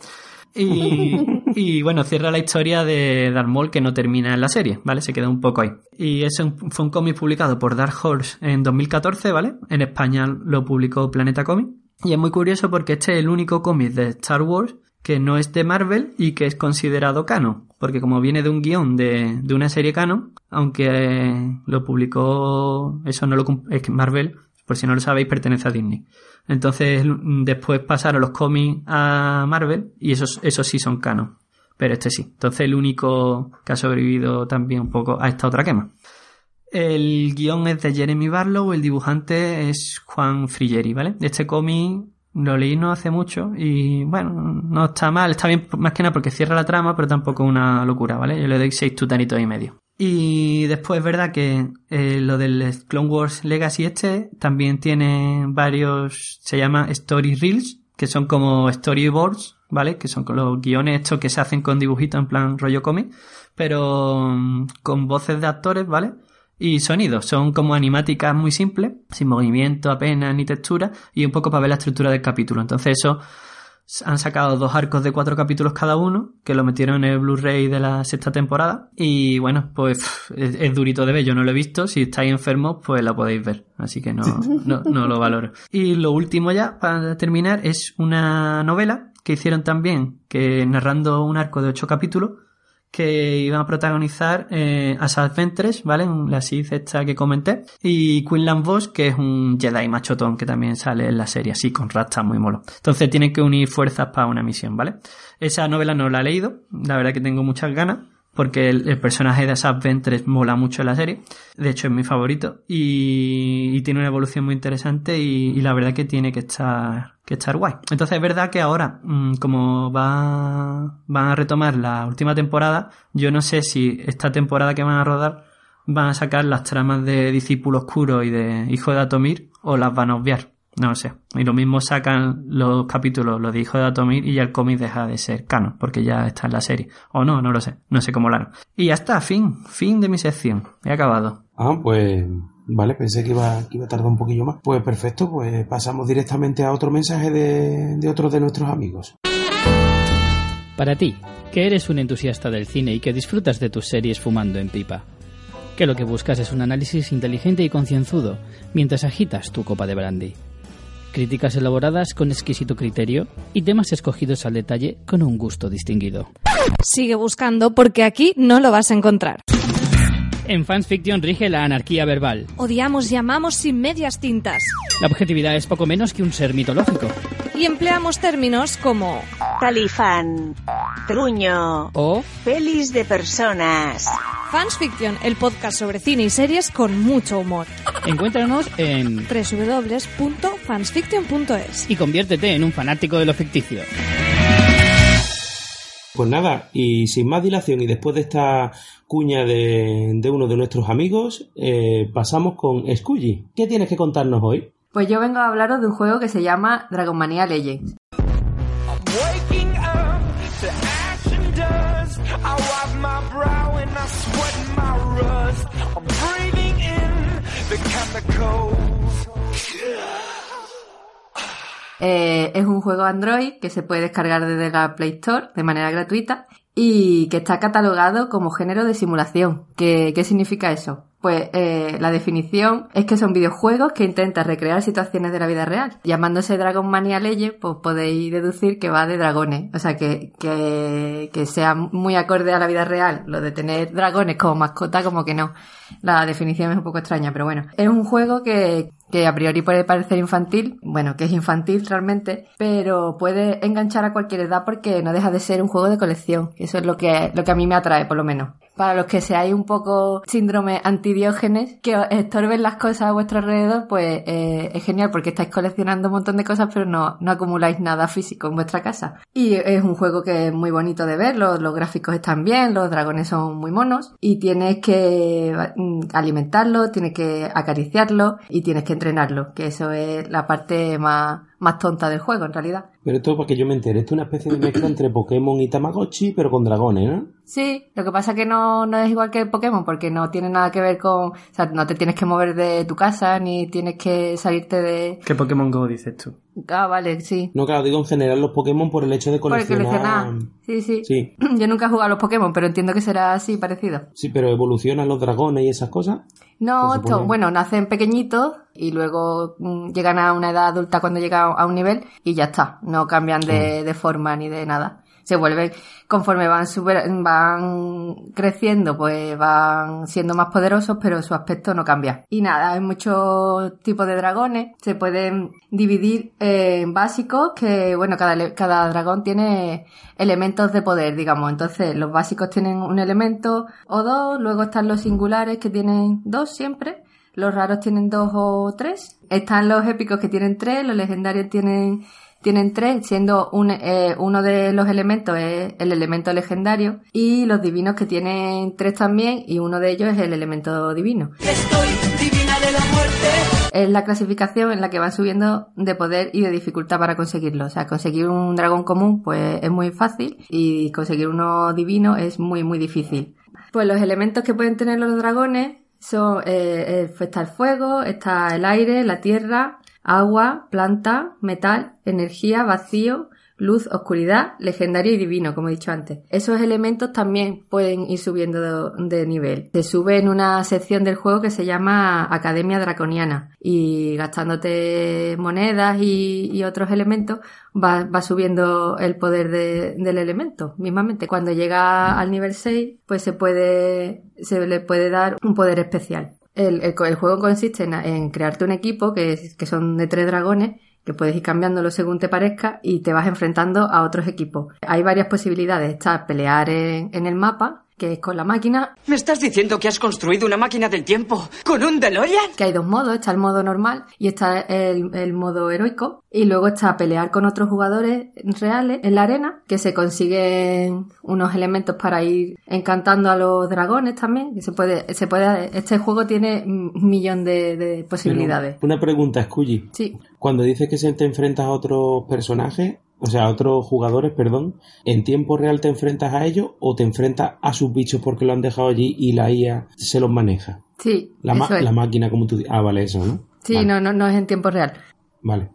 Y, [laughs] y bueno, cierra la historia de Darth Maul que no termina en la serie, ¿vale? Se queda un poco ahí. Y ese fue un cómic publicado por Dark Horse en 2014, ¿vale? En España lo publicó Planeta Comic. Y es muy curioso porque este es el único cómic de Star Wars que no es de Marvel y que es considerado canon. Porque como viene de un guion de, de una serie canon, aunque eh, lo publicó, eso no lo, es que Marvel, por si no lo sabéis, pertenece a Disney. Entonces después pasaron los cómics a Marvel y esos, esos sí son canon. Pero este sí. Entonces el único que ha sobrevivido también un poco a esta otra quema. El guion es de Jeremy Barlow, el dibujante es Juan Frigeri, ¿vale? Este cómic Lo leí no hace mucho y bueno, no está mal, está bien más que nada porque cierra la trama, pero tampoco una locura, ¿vale? Yo le doy seis tutanitos y medio. Y después es verdad que eh, lo del Clone Wars Legacy este también tiene varios, se llama Story Reels, que son como storyboards, ¿vale? Que son los guiones estos que se hacen con dibujitos en plan rollo cómic, pero mm, con voces de actores, ¿vale? Y sonidos, son como animáticas muy simples, sin movimiento apenas ni textura, y un poco para ver la estructura del capítulo. Entonces eso han sacado dos arcos de cuatro capítulos cada uno, que lo metieron en el Blu-ray de la sexta temporada. Y bueno, pues [laughs] es, es, durito de ver, yo no lo he visto. Si estáis enfermos, pues lo podéis ver. Así que no, [laughs] no, no lo valoro. Y lo último ya, para terminar, es una novela que hicieron también, que narrando un arco de ocho capítulos, que iban a protagonizar eh, Ventress, ¿vale? La Sith esta que comenté. Y Quinlan Vos, que es un Jedi machotón que también sale en la serie, así, con rastas muy molo. Entonces tienen que unir fuerzas para una misión, ¿vale? Esa novela no la he leído, la verdad que tengo muchas ganas porque el, personaje de Asap Ventress mola mucho en la serie. De hecho, es mi favorito. Y, tiene una evolución muy interesante y, la verdad que tiene que estar, que estar guay. Entonces es verdad que ahora, mmm, como va, van a retomar la última temporada, yo no sé si esta temporada que van a rodar van a sacar las tramas de Discípulo Oscuro y de Hijo de Atomir o las van a obviar. No lo sé. Y lo mismo sacan los capítulos, los de Hijo de Atomir, y ya el cómic deja de ser canon, porque ya está en la serie. O no, no lo sé. No sé cómo lo harán. Y ya está, fin. Fin de mi sección. He acabado. Ah, pues. Vale, pensé que iba, que iba a tardar un poquillo más. Pues perfecto, pues pasamos directamente a otro mensaje de, de otro de nuestros amigos. Para ti, que eres un entusiasta del cine y que disfrutas de tus series fumando en pipa. Que lo que buscas es un análisis inteligente y concienzudo mientras agitas tu copa de brandy críticas elaboradas con exquisito criterio y temas escogidos al detalle con un gusto distinguido. Sigue buscando porque aquí no lo vas a encontrar. En Fans Fiction rige la anarquía verbal. Odiamos y amamos sin medias tintas. La objetividad es poco menos que un ser mitológico. Y empleamos términos como talifán, truño o pelis de personas. Fans Fiction, el podcast sobre cine y series con mucho humor. Encuéntranos en www.fansfiction.es y conviértete en un fanático de lo ficticio. Pues nada, y sin más dilación y después de esta cuña de, de uno de nuestros amigos, eh, pasamos con Scully. ¿Qué tienes que contarnos hoy? Pues yo vengo a hablaros de un juego que se llama Dragonmania Legends. Eh, es un juego Android que se puede descargar desde la Play Store de manera gratuita y que está catalogado como género de simulación. ¿Qué, qué significa eso? Pues eh, la definición es que son videojuegos que intentan recrear situaciones de la vida real. Llamándose Dragon Mania Legends, pues podéis deducir que va de dragones. O sea, que, que, que sea muy acorde a la vida real. Lo de tener dragones como mascota, como que no. La definición es un poco extraña, pero bueno. Es un juego que, que a priori puede parecer infantil, bueno, que es infantil realmente, pero puede enganchar a cualquier edad porque no deja de ser un juego de colección. Eso es lo que, lo que a mí me atrae, por lo menos. Para los que seáis un poco síndrome antidiógenes, que os estorben las cosas a vuestro alrededor, pues eh, es genial porque estáis coleccionando un montón de cosas, pero no, no acumuláis nada físico en vuestra casa. Y es un juego que es muy bonito de ver, los, los gráficos están bien, los dragones son muy monos, y tienes que alimentarlo, tienes que acariciarlo y tienes que entrenarlo, que eso es la parte más, más tonta del juego en realidad. Pero esto para que yo me entere, esto es una especie de mezcla entre Pokémon y Tamagotchi, pero con dragones, ¿no? Sí, lo que pasa es que no, no es igual que Pokémon, porque no tiene nada que ver con... O sea, no te tienes que mover de tu casa, ni tienes que salirte de... ¿Qué Pokémon Go dices tú? Ah, vale, sí. No, claro, digo en general los Pokémon por el hecho de coleccionar... Por coleccionar. Sí, sí, sí. [clears throat] Yo nunca he jugado a los Pokémon, pero entiendo que será así, parecido. Sí, pero evolucionan los dragones y esas cosas. No, esto, bueno, nacen pequeñitos y luego mmm, llegan a una edad adulta cuando llegan a un nivel y ya está. No cambian de, de forma ni de nada. Se vuelven conforme van super, van creciendo pues van siendo más poderosos pero su aspecto no cambia. Y nada hay muchos tipos de dragones. Se pueden dividir en básicos que bueno cada, cada dragón tiene elementos de poder digamos. Entonces los básicos tienen un elemento o dos. Luego están los singulares que tienen dos siempre los raros tienen dos o tres están los épicos que tienen tres los legendarios tienen tienen tres, siendo un, eh, uno de los elementos es el elemento legendario y los divinos que tienen tres también y uno de ellos es el elemento divino. Estoy divina de la muerte. Es la clasificación en la que van subiendo de poder y de dificultad para conseguirlo. O sea, conseguir un dragón común pues es muy fácil y conseguir uno divino es muy muy difícil. Pues los elementos que pueden tener los dragones son, eh, eh, está el fuego, está el aire, la tierra, agua, planta, metal, energía, vacío, luz, oscuridad, legendario y divino, como he dicho antes. Esos elementos también pueden ir subiendo de, nivel. Se sube en una sección del juego que se llama Academia Draconiana y gastándote monedas y, otros elementos va, subiendo el poder de- del elemento mismamente. Cuando llega al nivel 6 pues se puede, se le puede dar un poder especial. El, juego consiste en, crearte un equipo que, que son de tres dragones que puedes ir cambiándolo según te parezca y te vas enfrentando a otros equipos. Hay varias posibilidades. Está pelear en, en el mapa, que es con la máquina, ¿Me estás diciendo que has construido una máquina del tiempo con un DeLorean? que hay dos modos, está el modo normal y está el, el modo heroico. Y luego está pelear con otros jugadores reales en la arena, que se consiguen unos elementos para ir encantando a los dragones también. Que se puede, se puede, este juego tiene un millón de, de posibilidades. Pero una pregunta, Scully. Sí. Cuando dices que se te enfrentas a otros personajes, o sea, otros jugadores, perdón, ¿en tiempo real te enfrentas a ellos o te enfrentas a sus bichos porque lo han dejado allí y la IA se los maneja? Sí, La, ma- eso es. la máquina, como tú dices. Ah, vale, eso, ¿no? Sí, Vale, no, no, no es en tiempo real. Vale.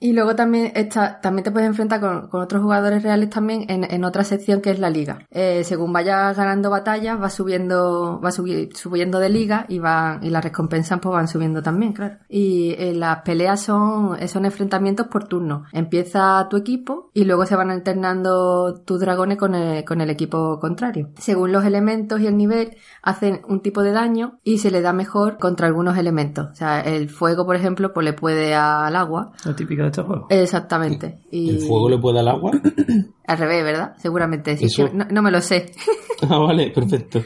Y luego también está, también te puedes enfrentar con, con otros jugadores reales también en, en otra sección que es la liga. Eh, según vayas ganando batallas, vas subiendo, vas subi- subiendo de liga y van, y las recompensas pues van subiendo también, claro. Y eh, las peleas son, son enfrentamientos por turno. Empieza tu equipo y luego se van alternando tus dragones con el, con el equipo contrario. Según los elementos y el nivel, hacen un tipo de daño y se le da mejor contra algunos elementos. O sea, el fuego, por ejemplo, pues le puede al agua. Lo típico de estos juegos. Exactamente. Y ¿El fuego le puede al agua? [clears throat] al revés, ¿verdad? Seguramente. Sí, Eso- no, no me lo sé. [laughs] ah, vale, perfecto.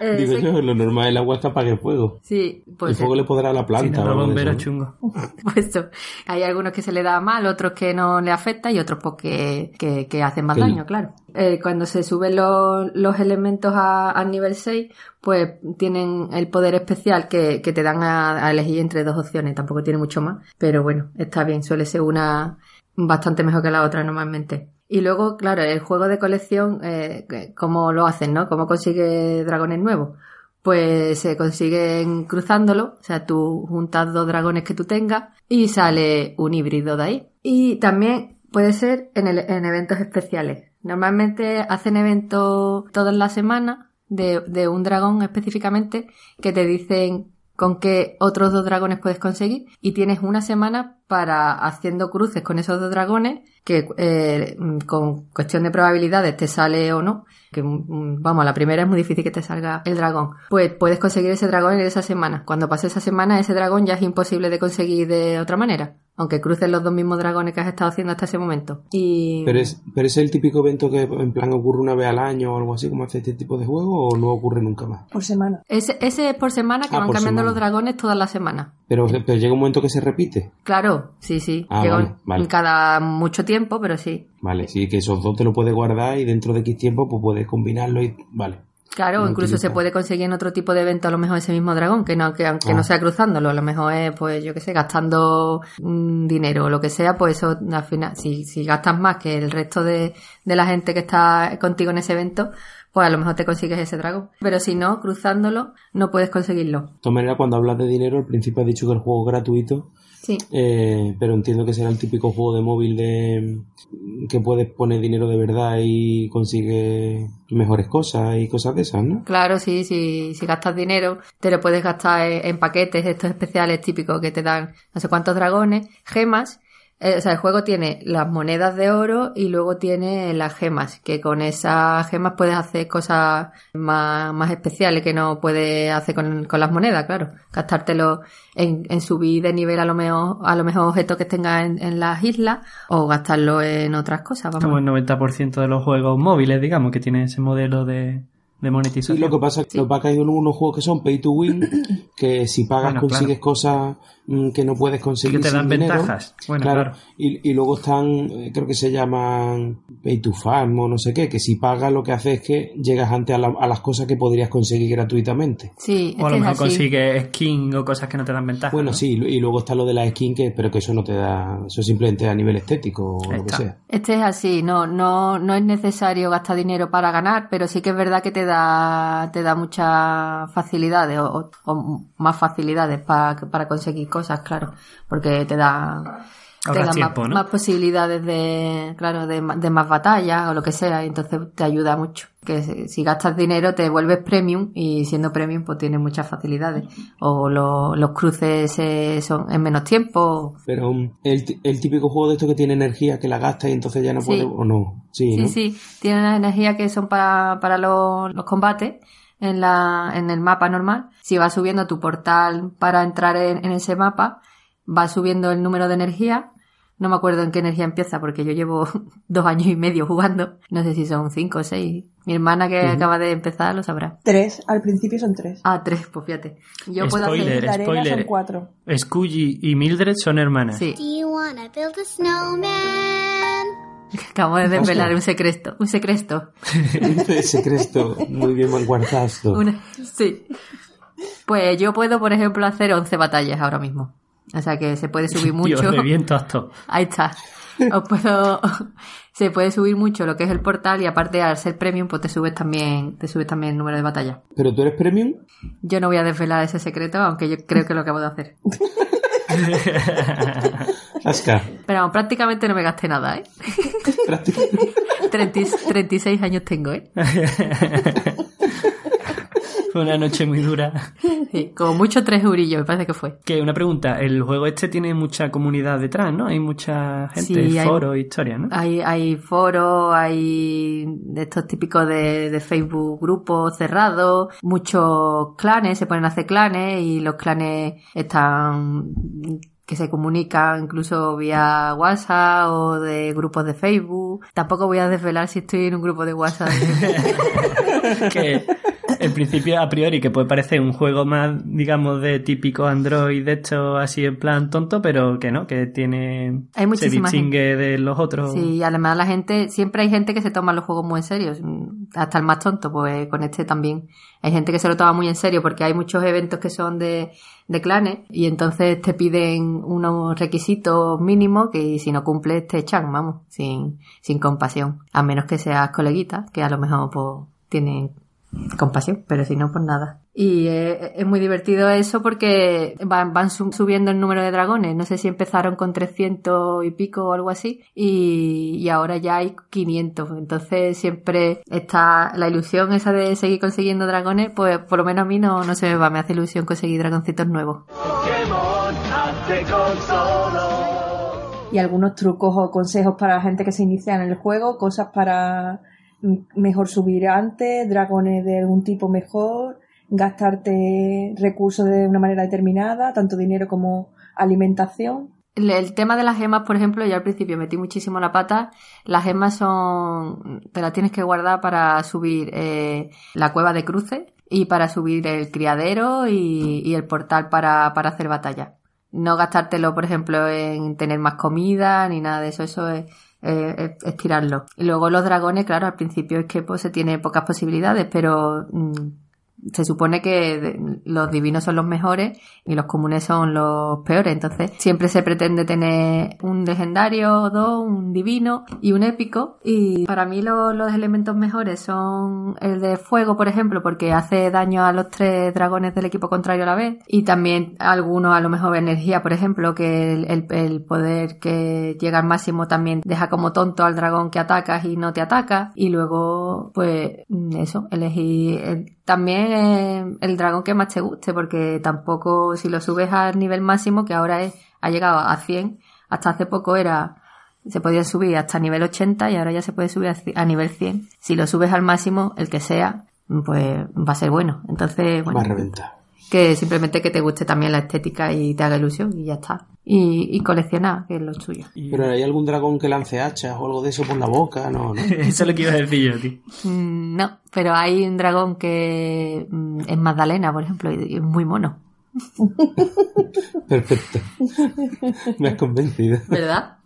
Eh, Digo sí. yo, lo normal el agua es que apague el fuego. Sí, pues el fuego le podrá a la planta. no, eso, ¿no? chungo. [laughs] pues eso. Hay algunos que se le da mal, otros que no le afecta y otros pues que, hacen más daño, claro. Eh, cuando se suben los, los elementos a- al nivel 6, pues tienen el poder especial que, que te dan a, a elegir entre dos opciones. Tampoco tiene mucho más, pero bueno, está bien. Suele ser una bastante mejor que la otra normalmente. Y luego, claro, el juego de colección, eh, ¿cómo lo hacen, no? ¿Cómo consigue dragones nuevos? Pues se consiguen cruzándolo, o sea, tú juntas dos dragones que tú tengas y sale un híbrido de ahí. Y también puede ser en, en eventos especiales. Normalmente hacen eventos todas las semanas de, de un dragón específicamente que te dicen con qué otros dos dragones puedes conseguir y tienes una semana para haciendo cruces con esos dos dragones que eh, mm, con cuestión de probabilidades te sale o no que mm, vamos la primera es muy difícil que te salga el dragón pues puedes conseguir ese dragón en esa semana cuando pase esa semana ese dragón ya es imposible de conseguir de otra manera aunque cruces los dos mismos dragones que has estado haciendo hasta ese momento y Pero es, pero es el típico evento que en plan ocurre una vez al año o algo así como hace este tipo de juego o no ocurre nunca más. Por semana. ese, ese es por semana que Ah, van cambiando semana. los dragones todas las semanas Pero, pero llega un momento que se repite. claro sí sí Ah, Llega vale, vale. cada mucho tiempo pero sí Vale, sí, que esos dos te lo puedes guardar y dentro de X tiempo pues puedes combinarlo y... Vale. Claro, incluso se puede conseguir en otro tipo de evento a lo mejor ese mismo dragón, que no, que aunque Ah. no sea cruzándolo, a lo mejor es, pues, yo qué sé, gastando mm, dinero o lo que sea, pues eso al final, si, si gastas más que el resto de, de la gente que está contigo en ese evento, pues a lo mejor te consigues ese dragón. Pero si no, cruzándolo, no puedes conseguirlo. De todas maneras, cuando hablas de dinero, al principio has dicho que el juego es gratuito, Sí. eh, pero entiendo que será el típico juego de móvil de que puedes poner dinero de verdad y consigues mejores cosas y cosas de esas, ¿no? Claro, sí, sí, si gastas dinero, te lo puedes gastar en, en paquetes estos especiales típicos que te dan no sé cuántos dragones, gemas. Eh, o sea, el juego tiene las monedas de oro y luego tiene las gemas, que con esas gemas puedes hacer cosas más, más especiales que no puedes hacer con, con las monedas, claro. Gastártelo en, en subir de nivel a lo mejor, a lo mejor objetos que tengas en, en las islas o gastarlo en otras cosas, vamos. Como el 90% de los juegos móviles, digamos, que tienen ese modelo de, de monetización. Sí, lo que pasa es que nos va a caer unos juegos que son pay to win, que si pagas Bueno, consigues claro. cosas que no puedes conseguir que te dan sin dinero. ventajas. Bueno, claro. Y, y luego están, eh, creo que se llaman pay to farm o no sé qué, que si pagas lo que hace es que llegas antes a, la- a las cosas que podrías conseguir gratuitamente. Sí, O a lo mejor consigues skin o cosas que no te dan ventaja. Bueno, ¿no? sí, y luego está lo de la skin, que pero que eso no te da, eso simplemente a nivel estético o lo que sea. Este es así, no, no, no es necesario gastar dinero para ganar, pero sí que es verdad que te da, te da muchas facilidades o más facilidades para, para conseguir cosas, claro, porque te da, te Ahorras da tiempo, más, ¿no? más posibilidades de, claro, de, de más batallas o lo que sea, y entonces te ayuda mucho. Que si, si gastas dinero te vuelves premium y siendo premium pues tienes muchas facilidades. O lo- los cruces eh, son en menos tiempo. Pero um, el, ti- el típico juego de esto que tiene energía, que la gasta y entonces ya no Sí. puede, o no. Sí, Sí, ¿no? sí, tienen las energías que son para, para los, los combates en, la, en el mapa normal. Si vas subiendo tu portal para entrar en, en ese mapa, va subiendo el número de energía. No me acuerdo en qué energía empieza porque yo llevo [laughs] dos años y medio jugando. No sé si son cinco o seis. Mi hermana que acaba de empezar lo sabrá. Tres, al principio son tres. Ah, tres, pues fíjate. Yo puedo hacer... La arena spoiler. son cuatro. Scully y Mildred son hermanas. Sí. Do you wanna build a snowman? [laughs] Acabo de desvelar un secreto. Un secreto. [laughs] Ese cresto muy bien guardado. Una- sí. Pues yo puedo, por ejemplo, hacer 11 batallas ahora mismo. O sea que se puede subir [laughs] mucho. Dios, reviento esto. Ahí está. Os puedo, se puede subir mucho lo que es el portal y aparte al ser premium pues te subes también, te subes también el número de batallas. ¿Pero tú eres premium? Yo no voy a desvelar ese secreto, aunque yo creo que lo acabo de hacer. [laughs] Asca. Pero vamos, prácticamente no me gasté nada, ¿eh? [laughs] 30 36 años tengo, ¿eh? [laughs] Fue una noche muy dura. [laughs] Sí, como mucho tres eurillos, me parece que fue. Que una pregunta, el juego este tiene mucha comunidad detrás, ¿no? Hay mucha gente, Sí, hay- foros, historias, ¿no? Hay, hay foros, hay estos típicos de, de Facebook grupos cerrados, muchos clanes, se ponen a hacer clanes y los clanes están que se comunican incluso vía WhatsApp o de grupos de Facebook. Tampoco voy a desvelar si estoy en un grupo de WhatsApp. [laughs] que en principio a priori que puede parecer un juego más digamos de típico Android de esto así en plan tonto pero que no que tiene Hay muchísima se distingue de los otros Sí, y además la gente, siempre hay gente que se toma los juegos muy en serio, hasta el más tonto, pues con este también. Hay gente que se lo toma muy en serio porque hay muchos eventos que son de, de clanes y entonces te piden unos requisitos mínimos que si no cumples te echan, vamos, sin, sin compasión. A menos que seas coleguita, que a lo mejor pues tienen compasión, pero si no, pues nada. Y eh, es muy divertido eso porque van, van su- subiendo el número de dragones. No sé si empezaron con 300 y pico o algo así. Y, y ahora ya hay 500. Entonces siempre está la ilusión esa de seguir consiguiendo dragones. Pues por lo menos a mí no, no se me va. Me hace ilusión conseguir dragoncitos nuevos. Y algunos trucos o consejos para la gente que se inicia en el juego, cosas para mejor subir antes, dragones de algún tipo mejor, gastarte recursos de una manera determinada, tanto dinero como alimentación. El, tema de las gemas, por ejemplo, yo al principio metí muchísimo la pata. Las gemas son, te las tienes que guardar para subir eh, la cueva de cruces y para subir el criadero y, y el portal para, para hacer batalla. No gastártelo, por ejemplo, en tener más comida ni nada de eso. Eso es, eh, es, es tirarlo. Y luego los dragones, claro, al principio es que pues, se tiene pocas posibilidades, pero mm, se supone que los divinos son los mejores y los comunes son los peores. Entonces, siempre se pretende tener un legendario, dos, un divino y un épico. Y para mí lo- los elementos mejores son el de fuego, por ejemplo, porque hace daño a los tres dragones del equipo contrario a la vez. Y también algunos, a lo mejor energía, por ejemplo, que el, poder que llega al máximo también deja como tonto al dragón que atacas y no te ataca. Y luego, pues, eso, elegir el- también el dragón que más te guste, porque tampoco si lo subes al nivel máximo, que ahora es, ha llegado a 100, hasta hace poco era, se podía subir hasta nivel 80 y ahora ya se puede subir a a nivel 100. Si lo subes al máximo, el que sea, pues va a ser bueno. Entonces, bueno, Va a reventar. Que simplemente que te guste también la estética y te haga ilusión y ya está. Y, y coleccionar, que es lo suyo. Pero ¿hay algún dragón que lance hachas o algo de eso por la boca? No, no. [laughs] Eso es lo que iba a decir yo, tío. Mm, No, pero hay un dragón que mm, es Magdalena, por ejemplo, y es muy mono, Perfecto. Me has convencido. ¿verdad?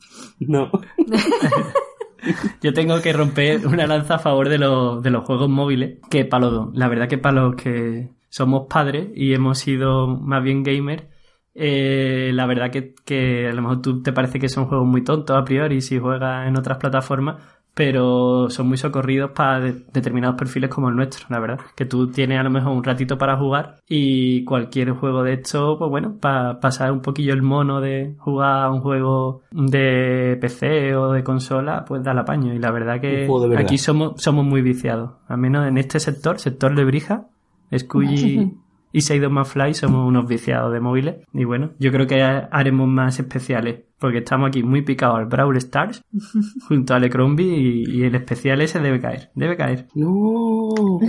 No. [laughs] Yo tengo que romper una lanza a favor de, los de los juegos móviles, que para los, la verdad que para los que somos padres y hemos sido más bien gamers, eh, la verdad que, que a lo mejor tú te parece que son juegos muy tontos a priori si juegas en otras plataformas, pero son muy socorridos para de- determinados perfiles como el nuestro, la verdad. Que tú tienes a lo mejor un ratito para jugar y cualquier juego de esto, pues bueno, para pasar un poquillo el mono de jugar a un juego de PC o de consola, pues da el apaño. Y la verdad que verdad. aquí somos, somos muy viciados. Al menos en este sector, sector de Brija, Scully y Seidon Fly somos unos viciados de móviles. Y bueno, yo creo que ha- haremos más especiales. Porque estamos aquí muy picados al Brawl Stars [laughs] junto a Alecrombie y, y el especial ese debe caer. Debe caer. No. [laughs]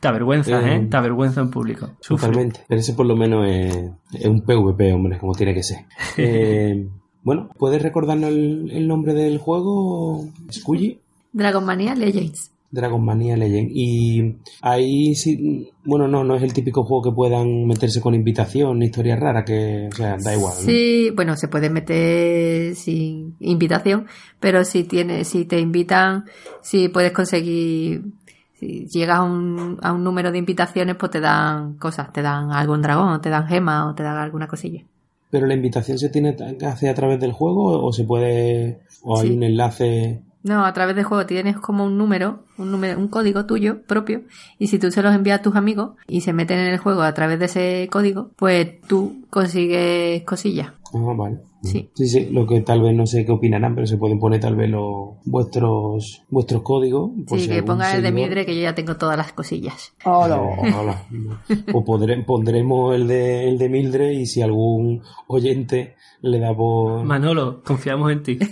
Te avergüenza, ¿eh? Eh, Te avergüenza en público. Sufre. Totalmente. Pero ese por lo menos es, es un PvP, hombre, como tiene que ser. [laughs] Eh, bueno, ¿puedes recordarnos el, el nombre del juego, Scully? Dragon Mania Legends. Dragon Mania Legend. Y ahí sí, bueno, no, no es el típico juego que puedan meterse con invitación, historia rara, que, o sea, da igual. ¿no? Sí, bueno, se puede meter sin invitación, pero si tiene, si te invitan, si puedes conseguir, si llegas a un, a un número de invitaciones, pues te dan cosas, te dan algún dragón, o te dan gemas, o te dan alguna cosilla. Pero la invitación se tiene que hacer a través del juego o se puede, o hay Sí. un enlace. No, a través del juego tienes como un número, un número, un código tuyo propio, y si tú se los envías a tus amigos y se meten en el juego a través de ese código, pues tú consigues cosillas. Ah, vale. Sí. Sí, sí, lo que tal vez no sé qué opinarán, pero se pueden poner tal vez los vuestros vuestros códigos. por Sí, si que algún ponga el de Midre que yo ya tengo todas las cosillas. Hola. O podré- pondremos el de, el de Mildred y si algún oyente le da por... Manolo, confiamos en ti. [laughs]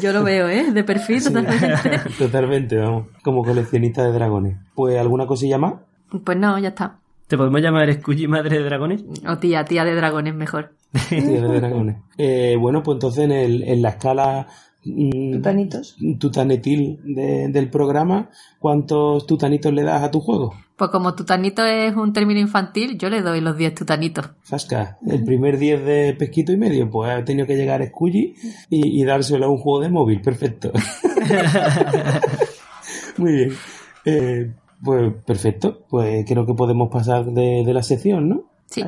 Yo lo veo, ¿eh? De perfil totalmente. [laughs] Totalmente, vamos. Como coleccionista de dragones. Pues alguna cosilla más. Pues no, ya está. ¿Te podemos llamar Scully Madre de Dragones? O tía, tía de dragones mejor. Tía de dragones. [laughs] Eh, bueno, pues entonces en, el, en la escala Tutanitos. tutanetil de- del programa, ¿cuántos tutanitos le das a tu juego? Pues como tutanito es un término infantil, yo le doy los 10 tutanitos. Fasca, el primer 10 de pesquito y medio, pues ha tenido que llegar Scully y, y dárselo a un juego de móvil, perfecto. [laughs] Muy bien. Eh, pues perfecto, pues creo que podemos pasar de, de la sección, ¿no? Sí.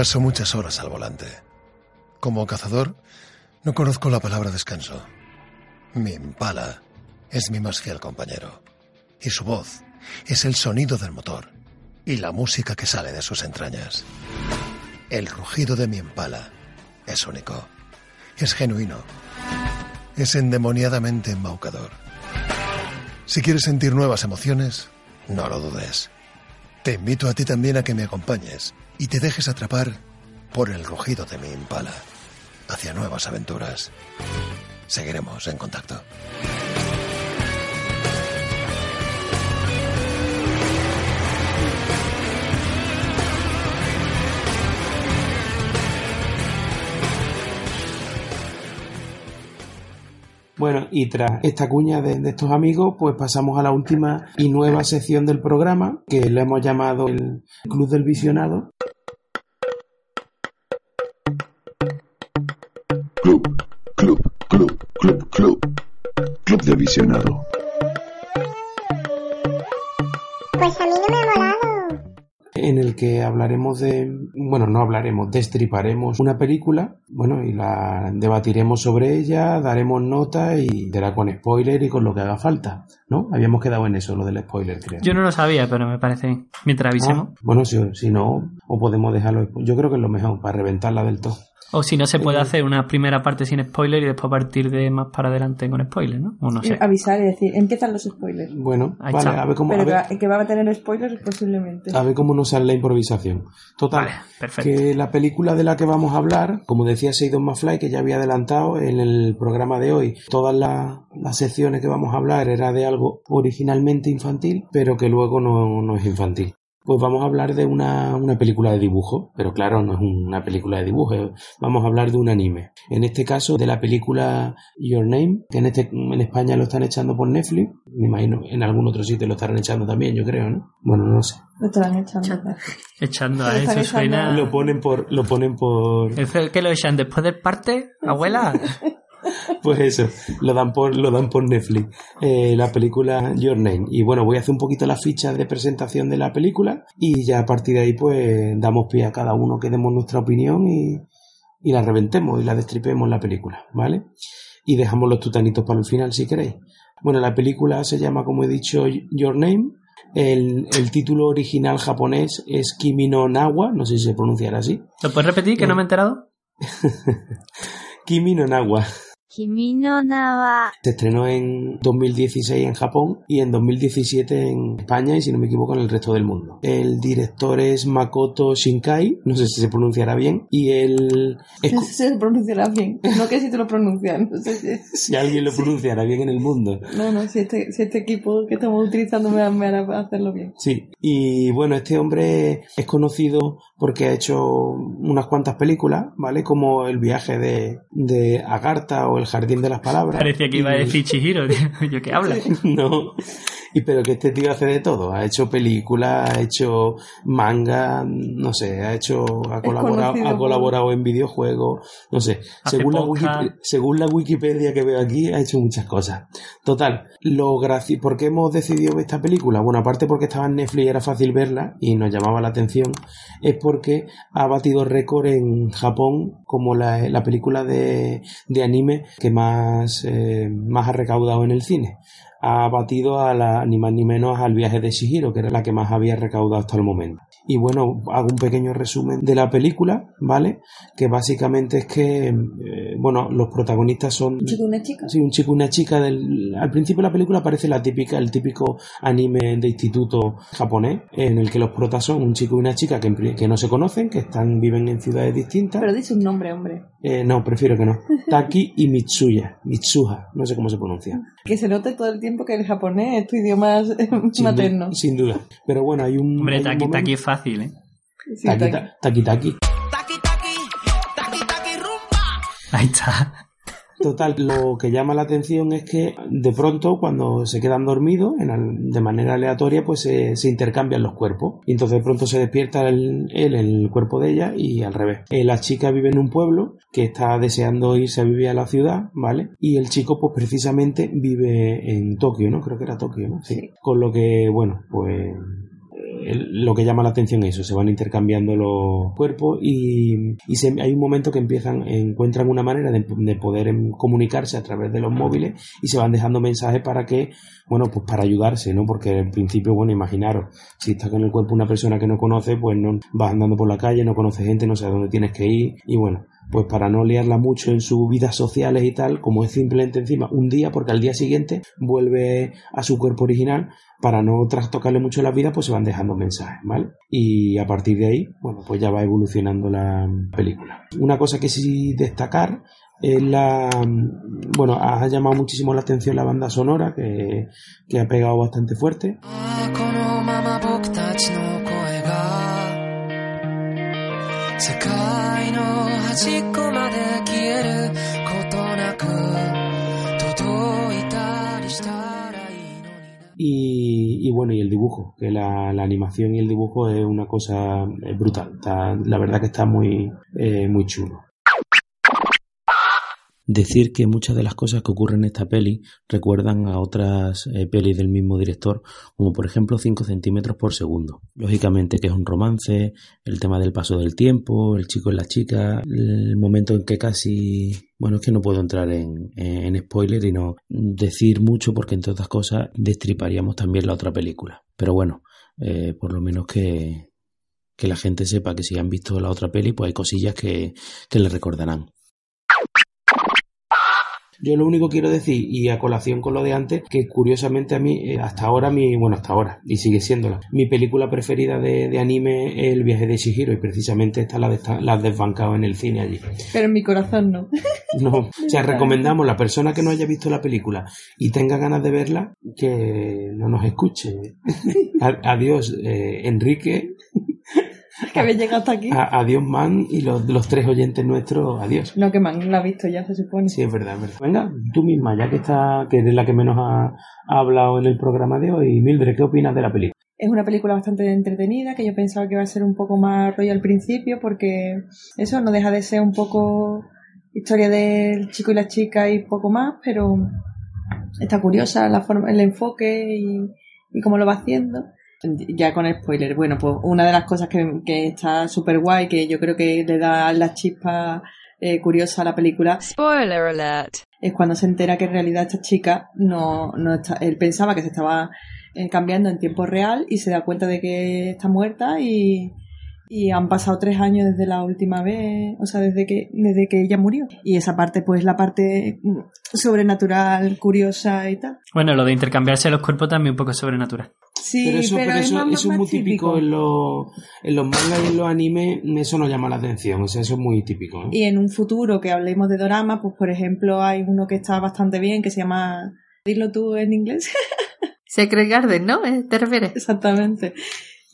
Paso muchas horas al volante. Como cazador, no conozco la palabra descanso. Mi impala es mi más fiel compañero. Y su voz es el sonido del motor y la música que sale de sus entrañas. El rugido de mi impala es único. Es genuino. Es endemoniadamente embaucador. Si quieres sentir nuevas emociones, no lo dudes. Te invito a ti también a que me acompañes y te dejes atrapar por el rugido de mi impala hacia nuevas aventuras. Seguiremos en contacto. Bueno, y tras esta cuña de, estos amigos, pues pasamos a la última y nueva sección del programa, que le hemos llamado el Club del Visionado. Club, club, club. Del visionado. Pues a mí no me ha molado. en el que hablaremos de, bueno, no hablaremos, destriparemos una película, bueno, y la debatiremos sobre ella, daremos nota y será con spoiler y con lo que haga falta, ¿no? Habíamos quedado en eso, lo del spoiler, creo. Yo no lo sabía, pero me parece bien. Mientras avisemos. Ah, bueno, si, si no, o podemos dejarlo, yo creo que es lo mejor, para reventarla del todo. O si no, se puede Eh, hacer una primera parte sin spoiler y después a partir de más para adelante con spoiler, ¿no? O no sé. Avisar y decir, empiezan los spoilers. Bueno, Ahí vale, está. a ver cómo, a Pero ver, que, va a tener spoilers posiblemente. a ver cómo nos sale la improvisación. Total, Vale, perfecto. que la película de la que vamos a hablar, como decía Seidon McFly, que ya había adelantado en el programa de hoy, todas la- las secciones que vamos a hablar era de algo originalmente infantil, pero que luego no, no es infantil. Pues vamos a hablar de una, una película de dibujo, pero claro, no es una película de dibujo, vamos a hablar de un anime. En este caso, de la película Your Name, que en, este, en España lo están echando por Netflix, me imagino en algún otro sitio lo estarán echando también, yo creo, ¿no? Bueno, no sé. Lo estarán echando. [laughs] Echando a eso suena. Lo ponen por, lo ponen por, ¿Es el que lo echan después del parte, abuela? [laughs] [laughs] Pues eso, lo dan por, lo dan por Netflix, eh, la película Your Name. Y bueno, voy a hacer un poquito la ficha de presentación de la película y ya a partir de ahí pues damos pie a cada uno que demos nuestra opinión y, y la reventemos y la destripemos la película, ¿vale? Y dejamos los tutanitos para el final si queréis. Bueno, la película se llama, como he dicho, Your Name. El, el título original japonés es Kimi no Nawa, no sé si se pronunciará así. ¿Lo puedes repetir que no me he enterado? [laughs] Kimi no Nawa. Kimi no Nawa. Se estrenó en 2016 en Japón y en 2017 en España y si no me equivoco en el resto del mundo. El director es Makoto Shinkai, no sé si se pronunciará bien, y él... No sé si se pronunciará bien, no que si te lo pronuncian, no sé si... [laughs] si alguien lo pronunciará sí. bien en el mundo. No, no, si este, si este equipo que estamos utilizando me va a hacerlo bien. Sí, y bueno, este hombre es conocido porque ha hecho unas cuantas películas, ¿vale? Como El viaje de, de Agartha o El jardín de las palabras. Parecía que iba a decir Chihiro. [laughs] Yo qué habla. [laughs] no. Y pero que este tío hace de todo. Ha hecho películas, ha hecho manga, no sé, ha hecho, ha colaborado, conocido ha por- colaborado en videojuegos, no sé. Según la, podcast. Wiki- según la Wikipedia que veo aquí, ha hecho muchas cosas. Total, lo graci ¿por qué hemos decidido ver esta película? Bueno, aparte porque estaba en Netflix y era fácil verla y nos llamaba la atención, es porque ha batido récord en Japón como la, la película de, de anime que más, eh, más ha recaudado en el cine ha batido a la, ni más ni menos al viaje de Shihiro, que era la que más había recaudado hasta el momento. Y bueno, hago un pequeño resumen de la película, ¿vale? Que básicamente es que, eh, bueno, los protagonistas son... ¿Un chico y una chica? Sí, un chico y una chica. Del, al principio de la película aparece la típica, el típico anime de instituto japonés, en el que los protas son un chico y una chica que, que no se conocen, que están, viven en ciudades distintas. Pero dice un nombre, hombre. Eh, no, prefiero que no. Taki y Mitsuya. Mitsuha, no sé cómo se pronuncia. Que se note todo el tiempo que el japonés es tu idioma [laughs] Sin, materno. du- sin duda. Pero bueno, hay un. Hombre, Taki momento- Taki es fácil, ¿eh? Sí, Taki, taki. ta- taki, taki. Ahí está. Total, lo que llama la atención es que de pronto, cuando se quedan dormidos, en al- de manera aleatoria, pues se, se intercambian los cuerpos. Y entonces de pronto se despierta el- él en el cuerpo de ella y al revés. Eh, la chica vive en un pueblo que está deseando irse a vivir a la ciudad, ¿vale? Y el chico, pues precisamente vive en Tokio, ¿no? Creo que era Tokio, ¿no? Sí. Con lo que, bueno, pues lo que llama la atención es eso, se van intercambiando los cuerpos y, se- hay un momento que empiezan, encuentran una manera de, de poder em, comunicarse a través de los móviles y se van dejando mensajes para que, bueno, pues para ayudarse, ¿no? Porque al principio, bueno, imaginaros, si está con el cuerpo una persona que no conoce, pues no vas andando por la calle, no conoce gente, no sabes dónde tienes que ir y bueno, pues para no liarla mucho en sus vidas sociales y tal, como es simplemente encima un día, porque al día siguiente vuelve a su cuerpo original, para no trastocarle mucho la vida, pues se van dejando mensajes, ¿vale? Y a partir de ahí, bueno, pues ya va evolucionando la película. Una cosa que sí destacar es la bueno, ha llamado muchísimo la atención la banda sonora que, que ha pegado bastante fuerte 世界の端っこまで消えることなく届いたりしたらいいのに Y, y bueno, y el dibujo, que la, la animación y el dibujo es una cosa eh, brutal. Está- la verdad que está muy, eh, muy chulo. Decir que muchas de las cosas que ocurren en esta peli recuerdan a otras eh, pelis del mismo director, como por ejemplo 5 centímetros por segundo. Lógicamente que es un romance, el tema del paso del tiempo, el chico y la chica, el momento en que casi... Bueno, es que no puedo entrar en, en spoiler y no decir mucho porque entre otras cosas destriparíamos también la otra película. Pero bueno, eh, por lo menos que, que la gente sepa que si han visto la otra peli, pues hay cosillas que, que le recordarán. Yo lo único quiero decir, y a colación con lo de antes, que curiosamente a mí, eh, hasta ahora, mi, bueno, hasta ahora, y sigue siéndola, mi película preferida de, de anime es El viaje de Shihiro, y precisamente esta la, de, la has desbancado en el cine allí. Pero en mi corazón no. [laughs] No, o sea, recomendamos a la persona que no haya visto la película y tenga ganas de verla, que no nos escuche. [laughs] Adiós, eh, Enrique. [laughs] que habéis llegado hasta aquí. A- adiós, Man, y los, los tres oyentes nuestros, adiós. No, que man, la ha visto ya, se supone. Sí, es verdad, es verdad. Venga, tú misma, ya que está, que eres la que menos ha, ha hablado en el programa de hoy, Mildred, ¿qué opinas de la película? Es una película bastante entretenida, que yo pensaba que iba a ser un poco más rollo al principio, porque eso no deja de ser un poco historia del chico y la chica y poco más, pero está curiosa la forma, el enfoque y, y cómo lo va haciendo. Ya con spoiler, bueno, pues una de las cosas que, que está súper guay, que yo creo que le da la chispa eh, curiosa a la película. Spoiler alert. Es cuando se entera que en realidad esta chica no, no está, él pensaba que se estaba eh, cambiando en tiempo real y se da cuenta de que está muerta y, y han pasado tres años desde la última vez, o sea, desde que, desde que ella murió. Y esa parte, pues la parte mm, sobrenatural, curiosa y tal. Bueno, lo de intercambiarse los cuerpos también un poco sobrenatural. Sí, pero eso, pero es eso, más- eso es más muy típico, en, los, en los mangas y en los animes, eso no llama la atención, o sea, eso es muy típico. ¿eh? Y en un futuro que hablemos de dorama, pues por ejemplo hay uno que está bastante bien que se llama... Dilo tú en inglés. [laughs] Secret Garden, ¿no? ¿Eh? ¿Te refieres? Exactamente.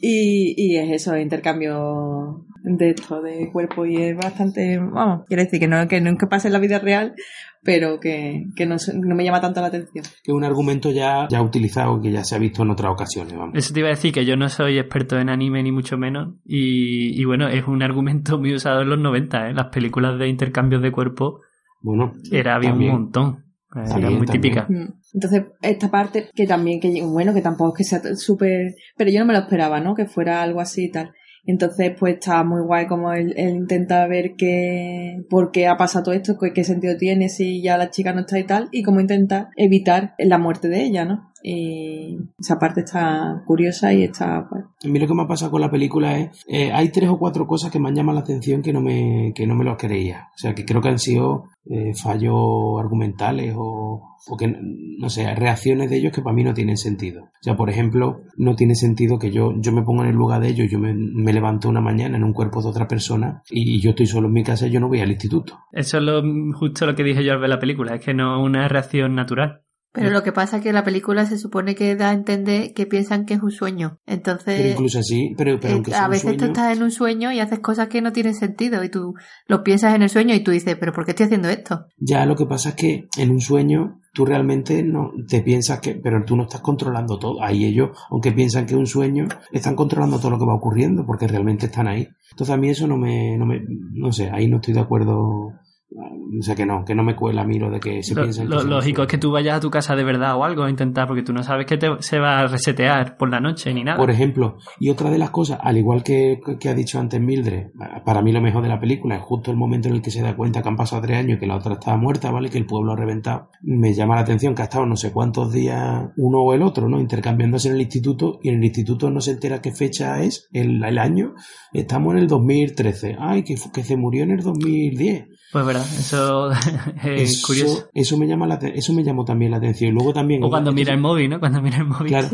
Y, y es eso, intercambio de esto, de cuerpo, y es bastante, vamos, quiere decir que no, que no es que pase en la vida real, pero que, que no, se- no me llama tanto la atención. Que es un argumento ya, ya utilizado, que ya se ha visto en otras ocasiones, vamos. Eso te iba a decir que yo no soy experto en anime ni mucho menos. Y, y bueno, es un argumento muy usado en los 90, ¿eh? Las películas de intercambios de cuerpo Bueno, era bien un montón. Era muy también. típica. Mm. Entonces, esta parte que también, que bueno, que tampoco es que sea súper, pero yo no me lo esperaba, ¿no? Que fuera algo así y tal. Entonces, pues está muy guay como él, intenta ver qué, por qué ha pasado esto, qué, qué sentido tiene si ya la chica no está y tal, y cómo intenta evitar la muerte de ella, ¿no? Y esa parte está curiosa y está guay. A mí lo que me ha pasado con la película es, eh, hay tres o cuatro cosas que me han llamado la atención que no me, que no me lo creía. O sea, que creo que han sido eh, fallos argumentales o, o que, no sé, reacciones de ellos que para mí no tienen sentido. O sea, por ejemplo, no tiene sentido que yo, yo me ponga en el lugar de ellos, yo me, me levanto una mañana en un cuerpo de otra persona y, yo estoy solo en mi casa y yo no voy al instituto. Eso es lo, justo lo que dije yo al ver la película, es que no es una reacción natural. Pero lo que pasa es que la película se supone que da a entender que piensan que es un sueño. Entonces, Pero incluso así, pero, pero eh, aunque sea a un veces tú sueño- estás en un sueño y haces cosas que no tienen sentido y tú lo piensas en el sueño y tú dices, pero ¿por qué estoy haciendo esto? Ya lo que pasa es que en un sueño tú realmente no te piensas que, pero tú no estás controlando todo. Ahí ellos, aunque piensan que es un sueño, están controlando todo lo que va ocurriendo porque realmente están ahí. Entonces a mí eso no me, no me, no sé, ahí no estoy de acuerdo. O sea que no, que no me cuela lo de que se Lo, piensan lo lógico es que tú vayas a tu casa de verdad o algo a intentar, porque tú no sabes que te, se va a resetear por la noche ni nada. Por ejemplo, y otra de las cosas, al igual que, que ha dicho antes Mildred, para mí lo mejor de la película es justo el momento en el que se da cuenta que han pasado tres años y que la otra estaba muerta, ¿vale? Que el pueblo ha reventado. Me llama la atención que ha estado no sé cuántos días uno o el otro, ¿no? Intercambiándose en el instituto y en el instituto no se entera qué fecha es, el, el año. Estamos en el 2013. Ay, que, que se murió en el 2010. Pues verdad, eso [laughs] es eso, curioso. Eso me llama la, eso me llamó también la atención. Luego también O cuando mira el móvil, ¿no? Cuando mira el móvil. Claro.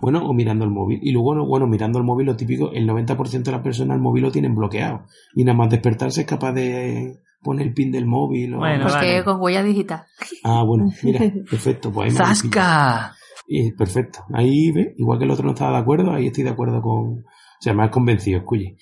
Bueno, o mirando el móvil. Y luego, no, bueno, mirando el móvil, lo típico, el 90% de las personas el móvil lo tienen bloqueado. Y nada más despertarse es capaz de poner el pin del móvil. O... Porque con huella digital. Ah, bueno, [laughs] mira, perfecto. Pues ahí me habéis ¡Zasca! Y perfecto. Ahí ve, igual que el otro no estaba de acuerdo, ahí estoy de acuerdo con. O sea, me has convencido, escuche.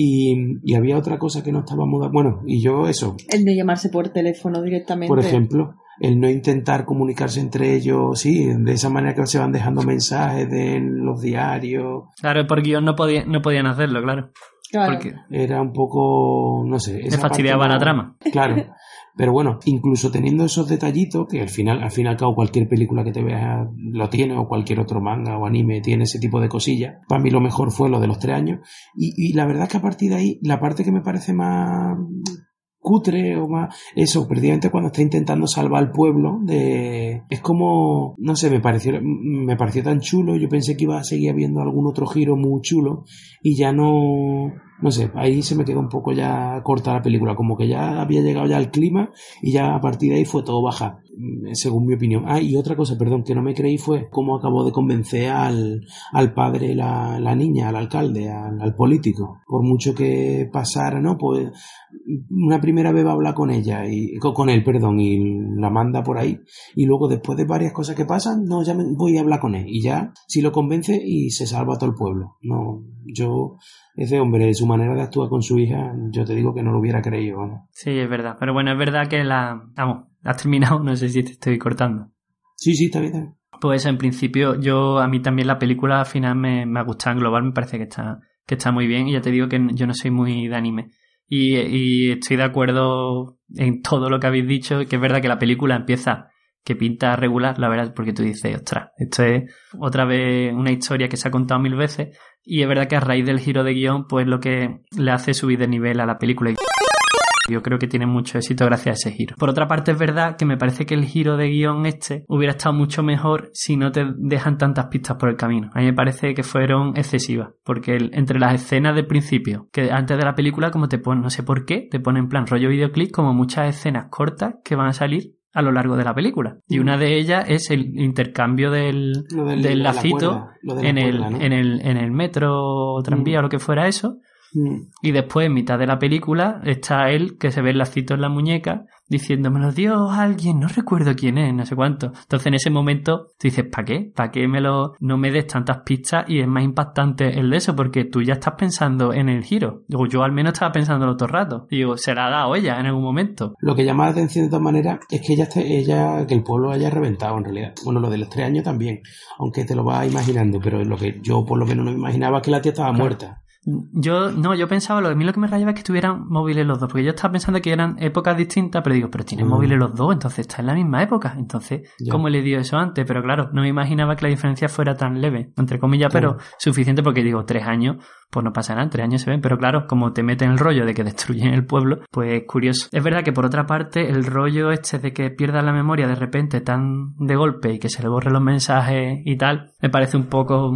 Y, y había otra cosa que no estábamos de Bueno, y yo eso, El no llamarse por teléfono directamente. por ejemplo, el no intentar comunicarse entre ellos, sí, de esa manera que se van dejando mensajes de en los diarios. Claro, por guion no, podía, no podían hacerlo, claro. Claro. Porque Era un poco, no sé. le esa fastidiaba la trama. Claro. Pero bueno, incluso teniendo esos detallitos, que al final, al fin y al cabo cualquier película que te veas lo tiene, o cualquier otro manga o anime tiene ese tipo de cosillas. Para mí lo mejor fue lo de los tres años. Y, la verdad es que a partir de ahí, la parte que me parece más cutre o más eso precisamente cuando está intentando salvar al pueblo de es como no sé me pareció me pareció tan chulo yo pensé que iba a seguir habiendo algún otro giro muy chulo y ya no no sé, ahí se me quedó un poco ya corta la película, como que ya había llegado ya al clima y ya a partir de ahí fue todo baja, mm, según mi opinión. Ah, y otra cosa, perdón, que no me creí fue cómo acabó de convencer al, al padre, la, la niña, al alcalde, al, al político. Por mucho que pasara, ¿no? Pues una primera vez va a hablar con ella, y con él, perdón, y la manda por ahí, y luego después de varias cosas que pasan, no, ya me, voy a hablar con él, y ya, si lo convence y se salva a todo el pueblo. No, yo ese hombre, su manera de actuar con su hija, yo te digo que no lo hubiera creído. ¿no? Sí, es verdad. Pero bueno, es verdad que la... Vamos, has terminado, [laughs] no sé si te estoy cortando. Sí, sí, está bien. Está bien. Pues en principio, yo a mí también la película al final me, me ha gustado en global, me parece que está, que está muy bien. Y ya te digo que yo no soy muy de anime. Y, y estoy de acuerdo en todo lo que habéis dicho, que es verdad que la película empieza que pinta regular, la verdad, porque tú dices, ostras, esto es otra vez una historia que se ha contado mil veces, y es verdad que a raíz del giro de guion, pues lo que le hace subir de nivel a la película. Yo creo que tiene mucho éxito gracias a ese giro. Por otra parte, es verdad que me parece que el giro de guion este hubiera estado mucho mejor si no te dejan tantas pistas por el camino. A mí me parece que fueron excesivas, porque entre las escenas del principio, que antes de la película, como te ponen, no sé por qué, te ponen en plan rollo videoclip, como muchas escenas cortas que van a salir a lo largo de la película. Y una de ellas es el intercambio del, del, del de la lacito cuerda, de la en, el, en, el, en el metro o tranvía Mm. o lo que fuera eso. Mm. Y después, en mitad de la película, está él que se ve el lacito en la muñeca diciendo, me lo dio alguien, no recuerdo quién es, no sé cuánto. Entonces, en ese momento, tú dices, ¿para qué? ¿Para qué me lo, no me des tantas pistas? Y es más impactante el de eso, porque tú ya estás pensando en el giro. Digo, yo al menos estaba pensando todo el rato. Digo, se la ha dado ella en algún momento. Lo que llama la atención de todas maneras es que ella, esté- ella que el pueblo haya reventado en realidad. Bueno, lo de los tres años también, aunque te lo vas imaginando, pero lo que yo por lo menos no me imaginaba es que la tía estaba Claro. muerta. Yo, no, yo pensaba, lo, a mí lo que me rayaba es que estuvieran móviles los dos, porque yo estaba pensando que eran épocas distintas, pero digo, pero tienen Mm. móviles los dos, entonces está en la misma época. Entonces. ¿cómo le dio eso antes? Pero claro, no me imaginaba que la diferencia fuera tan leve, entre comillas, pero suficiente porque digo, tres años, pues no pasa nada, tres años se ven, pero claro, como te meten el rollo de que destruyen el pueblo, pues es curioso. Es verdad que por otra parte, el rollo este de que pierdas la memoria de repente tan de golpe y que se le borren los mensajes y tal, me parece un poco,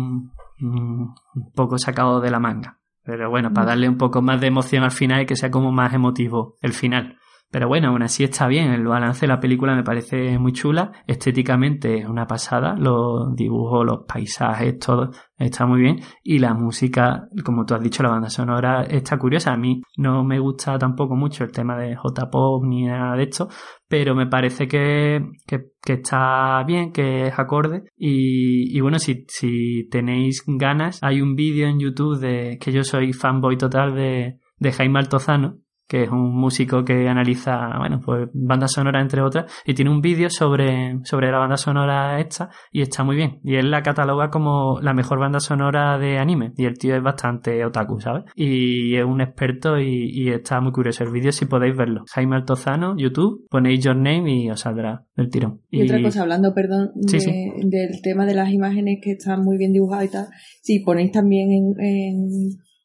un poco sacado de la manga. Pero bueno, para darle un poco más de emoción al final y que sea como más emotivo el final. Pero bueno, aún así está bien. El balance de la película me parece muy chula. Estéticamente es una pasada. Los dibujos, los paisajes, todo está muy bien. Y la música, como tú has dicho, la banda sonora está curiosa. A mí no me gusta tampoco mucho el tema de J-Pop ni nada de esto. Pero me parece que, que, está bien, que es acorde. Y, y bueno, si, si tenéis ganas, hay un vídeo en YouTube de que yo soy fanboy total de, de Jaime Altozano que es un músico que analiza, bueno, pues banda sonora entre otras, y tiene un vídeo sobre, sobre la banda sonora esta, y está muy bien. Y él la cataloga como la mejor banda sonora de anime, y el tío es bastante otaku, ¿sabes? Y es un experto y, y está muy curioso el vídeo si podéis verlo. Jaime Altozano, YouTube, ponéis your name y os saldrá del tirón. Y, otra cosa, hablando, perdón, Sí, de- sí. del tema de las imágenes que están muy bien dibujadas y tal, si ponéis también en, en,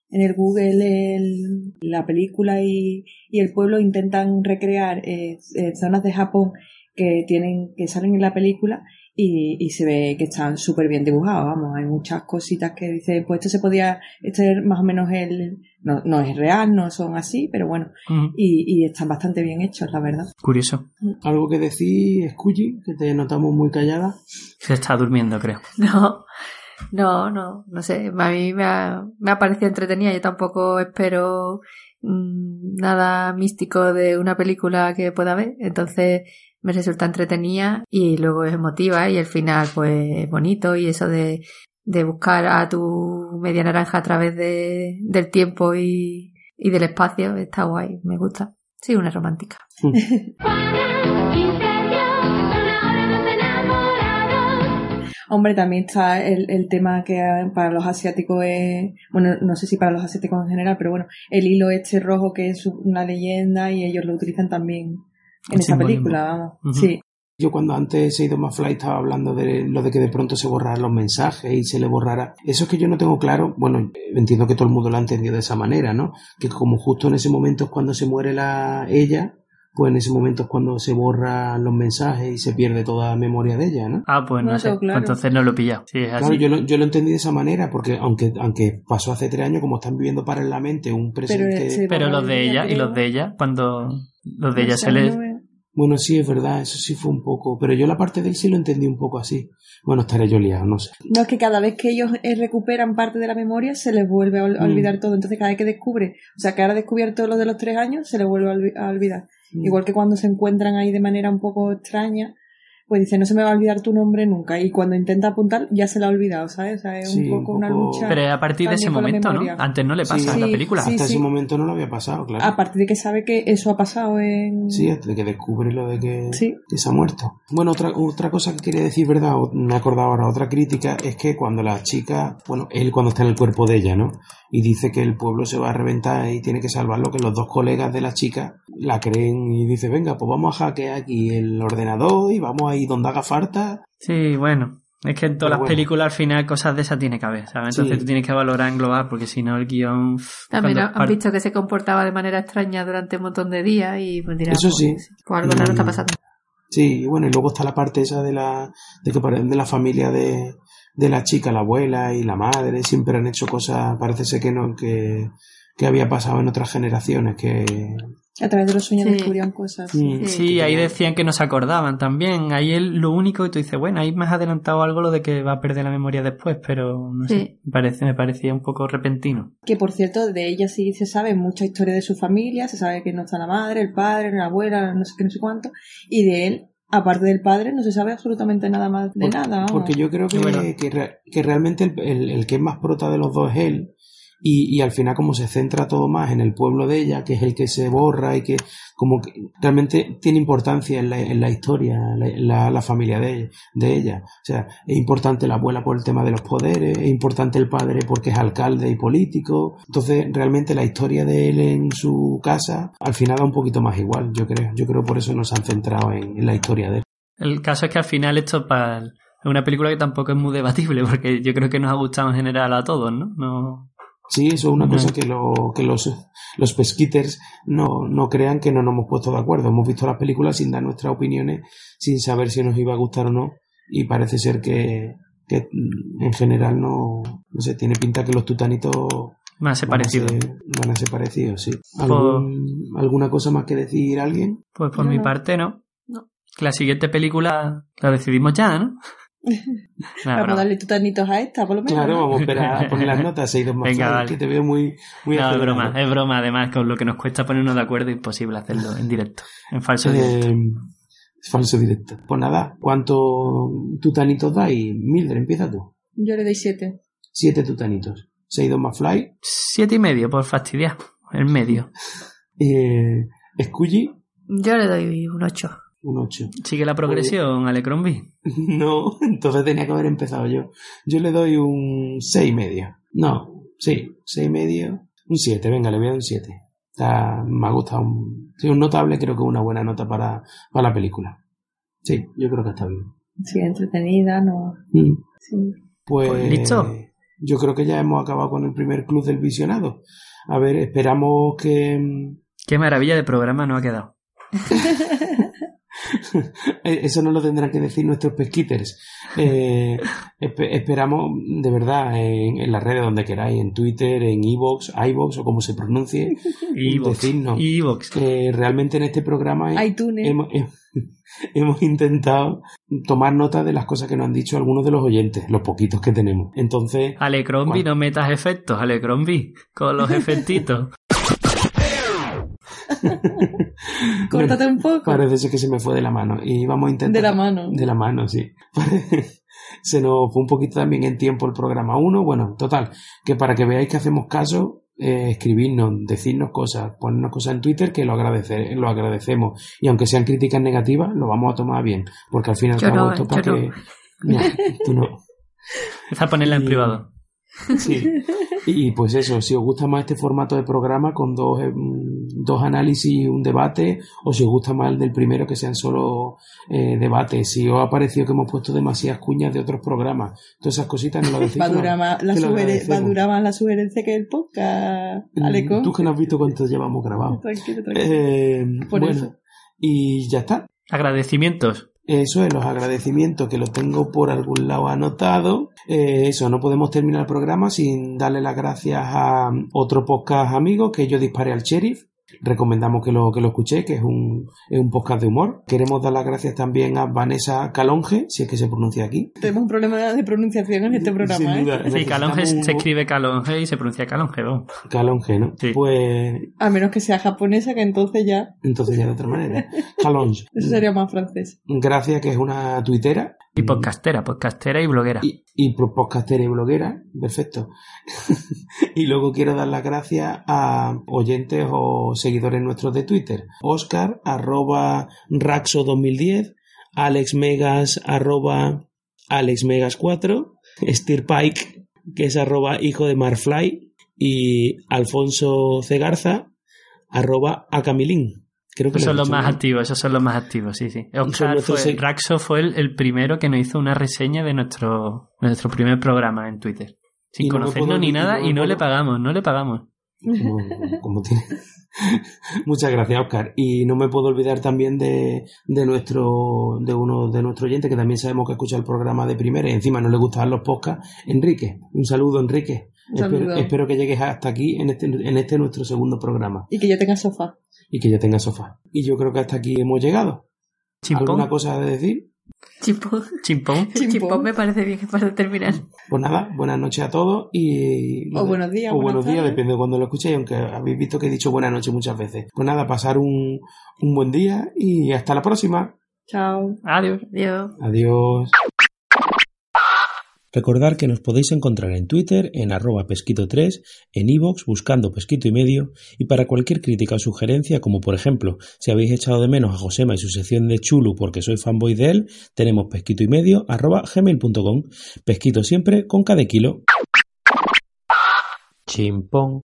en el Google el- la película y, y el pueblo intentan recrear eh, eh, zonas de Japón que tienen que salen en la película y, y se ve que están súper bien dibujados, vamos, hay muchas cositas que dicen, pues esto se podía, este es más o menos el, no, no es real, no son así, pero bueno, y, y están bastante bien hechos, la verdad. Curioso. Algo que decir, Scully, que te notamos muy callada. Se está durmiendo, creo. [laughs] No, no, no, no sé. A mí me ha, me ha parecido entretenida. Yo tampoco espero mm, nada místico de una película que pueda ver. Entonces me resulta entretenida y luego es emotiva y el final pues es bonito y eso de, de buscar a tu media naranja a través de, del tiempo y, y del espacio está guay, me gusta. Sí, una romántica. [laughs] [laughs] Hombre, también está el, el tema que eh, para los asiáticos es, bueno, no sé si para los asiáticos en general, pero bueno, el hilo este rojo que es una leyenda y ellos lo utilizan también en esa película, vamos. Sí. Yo cuando antes he ido más fly estaba hablando de lo de que de pronto se borraran los mensajes y se le borrara. Eso es que yo no tengo claro, bueno, entiendo que todo el mundo lo ha entendido de esa manera, ¿no? Que como justo en ese momento es cuando se muere la ella, pues en ese momento es cuando se borran los mensajes y se pierde toda memoria de ella, ¿no? Ah, pues no, No, sé. claro. Pues entonces no lo he pillado. Sí, es así. Claro, yo lo, yo lo entendí de esa manera, porque aunque, aunque pasó hace tres años, como están viviendo paralelamente un presente... se Pero los de ella, y los de ella, cuando los de ella se les... Bueno, sí, es verdad, eso sí fue un poco... Pero yo la parte de él sí lo entendí un poco así. Bueno, estaré yo liado, no sé. No, es que cada vez que ellos eh, recuperan parte de la memoria se les vuelve a, Mm. olvidar todo. Entonces, cada vez que descubre, o sea, que ahora ha descubierto lo de los tres años, se les vuelve a olvidar. Igual que cuando se encuentran ahí de manera un poco extraña, pues dice, no se me va a olvidar tu nombre nunca. Y cuando intenta apuntar, ya se la ha olvidado, ¿sabes? O sea, es Sí, un un poco una lucha. Pero es a partir de ese momento, ¿no? Antes no le pasa Sí, en la película. sí, Hasta ese momento no lo había pasado, claro. A partir de que sabe que eso ha pasado en... Sí, hasta que descubre lo de que, Sí. que se ha muerto. Bueno, otra, otra cosa que quería decir, ¿verdad? Me he acordado ahora, otra crítica es que cuando la chica, bueno, él cuando está en el cuerpo de ella, ¿no? Y dice que el pueblo se va a reventar y tiene que salvarlo, que los dos colegas de la chica la creen y dice, venga, pues vamos a hackear aquí el ordenador y vamos ahí donde haga falta. Sí, bueno. Es que en todas Pero las bueno. películas al final cosas de esas tiene que haber, ¿sabes? Entonces Sí. tú tienes que valorar en global porque si no el guion... También han par- visto que se comportaba de manera extraña durante un montón de días y pues dirán, Eso pues, sí. pues algo raro Mm. está pasando. Sí, y bueno, y luego está la parte esa de la, de que de la familia de, de la chica, la abuela y la madre, siempre han hecho cosas, parece ser que no, que, que había pasado en otras generaciones, que, A través de los sueños Sí. descubrían cosas. Mm, Sí, ahí decían que no se acordaban también. Ahí es lo único que tú dices, bueno, ahí me has adelantado algo lo de que va a perder la memoria después, pero no Sí. sé, me, parece, me parecía un poco repentino. Que por cierto, de ella sí se sabe mucha historia de su familia, se sabe que no está la madre, el padre, la abuela, no sé qué, no sé cuánto, y de él, aparte del padre, no se sabe absolutamente nada más de Por- nada. vamos. Porque yo creo que, Bueno. que, re- que realmente el, el- el que es más prota de los dos es él. Y, y al final como se centra todo más en el pueblo de ella, que es el que se borra y que como que realmente tiene importancia en la, en la historia, la, la- familia de de ella. O sea, es importante la abuela por el tema de los poderes, es importante el padre porque es alcalde y político. Entonces realmente la historia de él en su casa al final da un poquito más igual, yo creo. Yo creo por eso nos han centrado en- la historia de él. El caso es que al final esto para es una película que tampoco es muy debatible, [laughs] porque yo creo que nos ha gustado en general a todos. No, Sí, eso es una cosa que, lo, que los, los pesquiters no, no crean que no nos hemos puesto de acuerdo. Hemos visto las películas sin dar nuestras opiniones, sin saber si nos iba a gustar o no, y parece ser que, que mm, en general no, no sé, tiene pinta que los tutanitos van a, ser, van a ser parecidos, sí. ¿Algún- ¿Alguna cosa más que decir alguien? Pues por No, mi no. parte no. No. La siguiente película la decidimos ya, ¿no? [laughs] Vamos a darle tutanitos a esta, por lo menos. Claro, ¿no? vamos a esperar a poner las notas, se ha ido más [laughs] Venga, fly, vale. que te veo muy, muy No, es acelerado. broma, es broma. Además, con lo que nos cuesta ponernos de acuerdo, imposible hacerlo en directo, en falso directo. Eh, falso directo. Pues nada, ¿cuántos tutanitos dais? Mildred, empieza tú. Yo le doy siete. Siete tutanitos. Se ha ido más fly. Siete y medio, por fastidiar. El medio. [laughs] Eh, Scully, Yo le doy un 8. Un 8. Sigue la progresión, Alecrombie. [laughs] No, entonces tenía que haber empezado yo. Yo le doy un seis y medio. No, sí, seis y medio. Un 7, venga, le voy a dar un 7. Está, me ha gustado. Un, sí, un notable, creo que es una buena nota para, para la película. Sí, yo creo que está bien. Sí, entretenida, no. Mm. Sí. Pues, Pues listo. Yo creo que ya hemos acabado con el primer club del visionado. A ver, esperamos que. Qué maravilla de programa nos ha quedado. [laughs] [laughs] Eh, Eso no lo tendrán que decir nuestros pesquiters. Eh, espe- esperamos, de verdad, en, en las redes donde queráis, en Twitter, en iVoox, iVoox o como se pronuncie, [laughs] Evox. decirnos Evox. que realmente en este programa iTunes. hemos, hem- [laughs] hemos intentado tomar nota de las cosas que nos han dicho algunos de los oyentes, los poquitos que tenemos. Entonces, Alecrombie, no metas efectos, Alecrombie, con los efectitos. [laughs] Córtate un poco. Parece ser que se me fue de la mano y vamos a intentar... De la mano. De la mano, sí. [laughs] se nos fue un poquito también en tiempo el programa 1. Bueno, total, que para que veáis que hacemos caso, eh, escribirnos, decirnos cosas, ponernos cosas en Twitter que lo, agradece, lo agradecemos. Y aunque sean críticas negativas, lo vamos a tomar bien. Porque al fin y al Yo cabo no, esto para que... Ya, tú no. Empieza a ponerla en Y- privado. Sí. Y pues eso, si os gusta más este formato de programa con dos, mm, dos análisis y un debate, o si os gusta más el del primero, que sean solo eh, debates. Si os ha parecido que hemos puesto demasiadas cuñas de otros programas, todas esas cositas no lo decís. Va durar más la, va a durar más la sugerencia que el podcast, Aleco. Tú que no has visto cuántos llevamos grabados. [laughs] Tranquilo, tranquilo. Eh, Por bueno, eso. y ya está. Agradecimientos. Eso es, los agradecimientos que los tengo por algún lado anotado. Eh, eso, no podemos terminar el programa sin darle las gracias a otro podcast amigo que yo disparé al sheriff. Recomendamos que lo, que lo escuché, que es un, es un podcast de humor. Queremos dar las gracias también a Vanessa Calonge, si es que se pronuncia aquí. Tenemos un problema de pronunciación en este programa. Sin ¿eh? duda. Sí, Calonge se escribe Calonge y se pronuncia Calonge. vamos. Calonge, ¿no? Pues A menos que sea japonesa, que entonces ya. entonces ya de otra manera. Calonge. Eso sería más francés. Gracias, que es una tuitera. Y podcastera, podcastera y bloguera. Y, y podcastera y bloguera, perfecto. [laughs] y luego quiero dar las gracias a oyentes o seguidores nuestros de Twitter. Oscar, arroba Raxo2010, Alex Megas, arroba Alex Megas 4, Steer Pike, que es arroba hijo de Marfly, y Alfonso Cegarza, arroba Acamilín. Creo que Esos son los más bien. activos, esos son los más activos, sí, sí. Oscar fue- seg- Raxo fue el, el primero que nos hizo una reseña de nuestro, nuestro primer programa en Twitter. Sin Y conocernos puedo ni nada y no le pagamos, no le pagamos. como, como tiene. [laughs] Muchas gracias, Oscar. Y no me puedo olvidar también de, de nuestro, de uno de nuestros oyentes que también sabemos que escucha el programa de primera y encima no le gustan los podcasts. Enrique, un saludo, Enrique. Un saludo. Espero, espero que llegues hasta aquí en este, en este nuestro segundo programa Y que yo tenga sofá. Y que ya tenga sofá. Y yo creo que hasta aquí hemos llegado. Chimpón. ¿Alguna cosa de decir? Chimpón. Chimpón. [laughs] Chimpón me parece bien [laughs] para terminar. Pues nada, buenas noches a todos y... O buenos días, O buenos días, depende de cuando lo escuchéis, aunque habéis visto que he dicho buenas noches muchas veces. Pues nada, pasar un, un buen día y hasta la próxima. Chao. Adiós. Adiós. Adiós. Recordar que nos podéis encontrar en Twitter en arroba pesquito3, en iVoox buscando pesquito y medio, y para cualquier crítica o sugerencia, como por ejemplo, si habéis echado de menos a Josema y su sección de Chulu porque soy fanboy de él, tenemos pesquito y medio arroba. Pesquito siempre con cada kilo. Chimpón.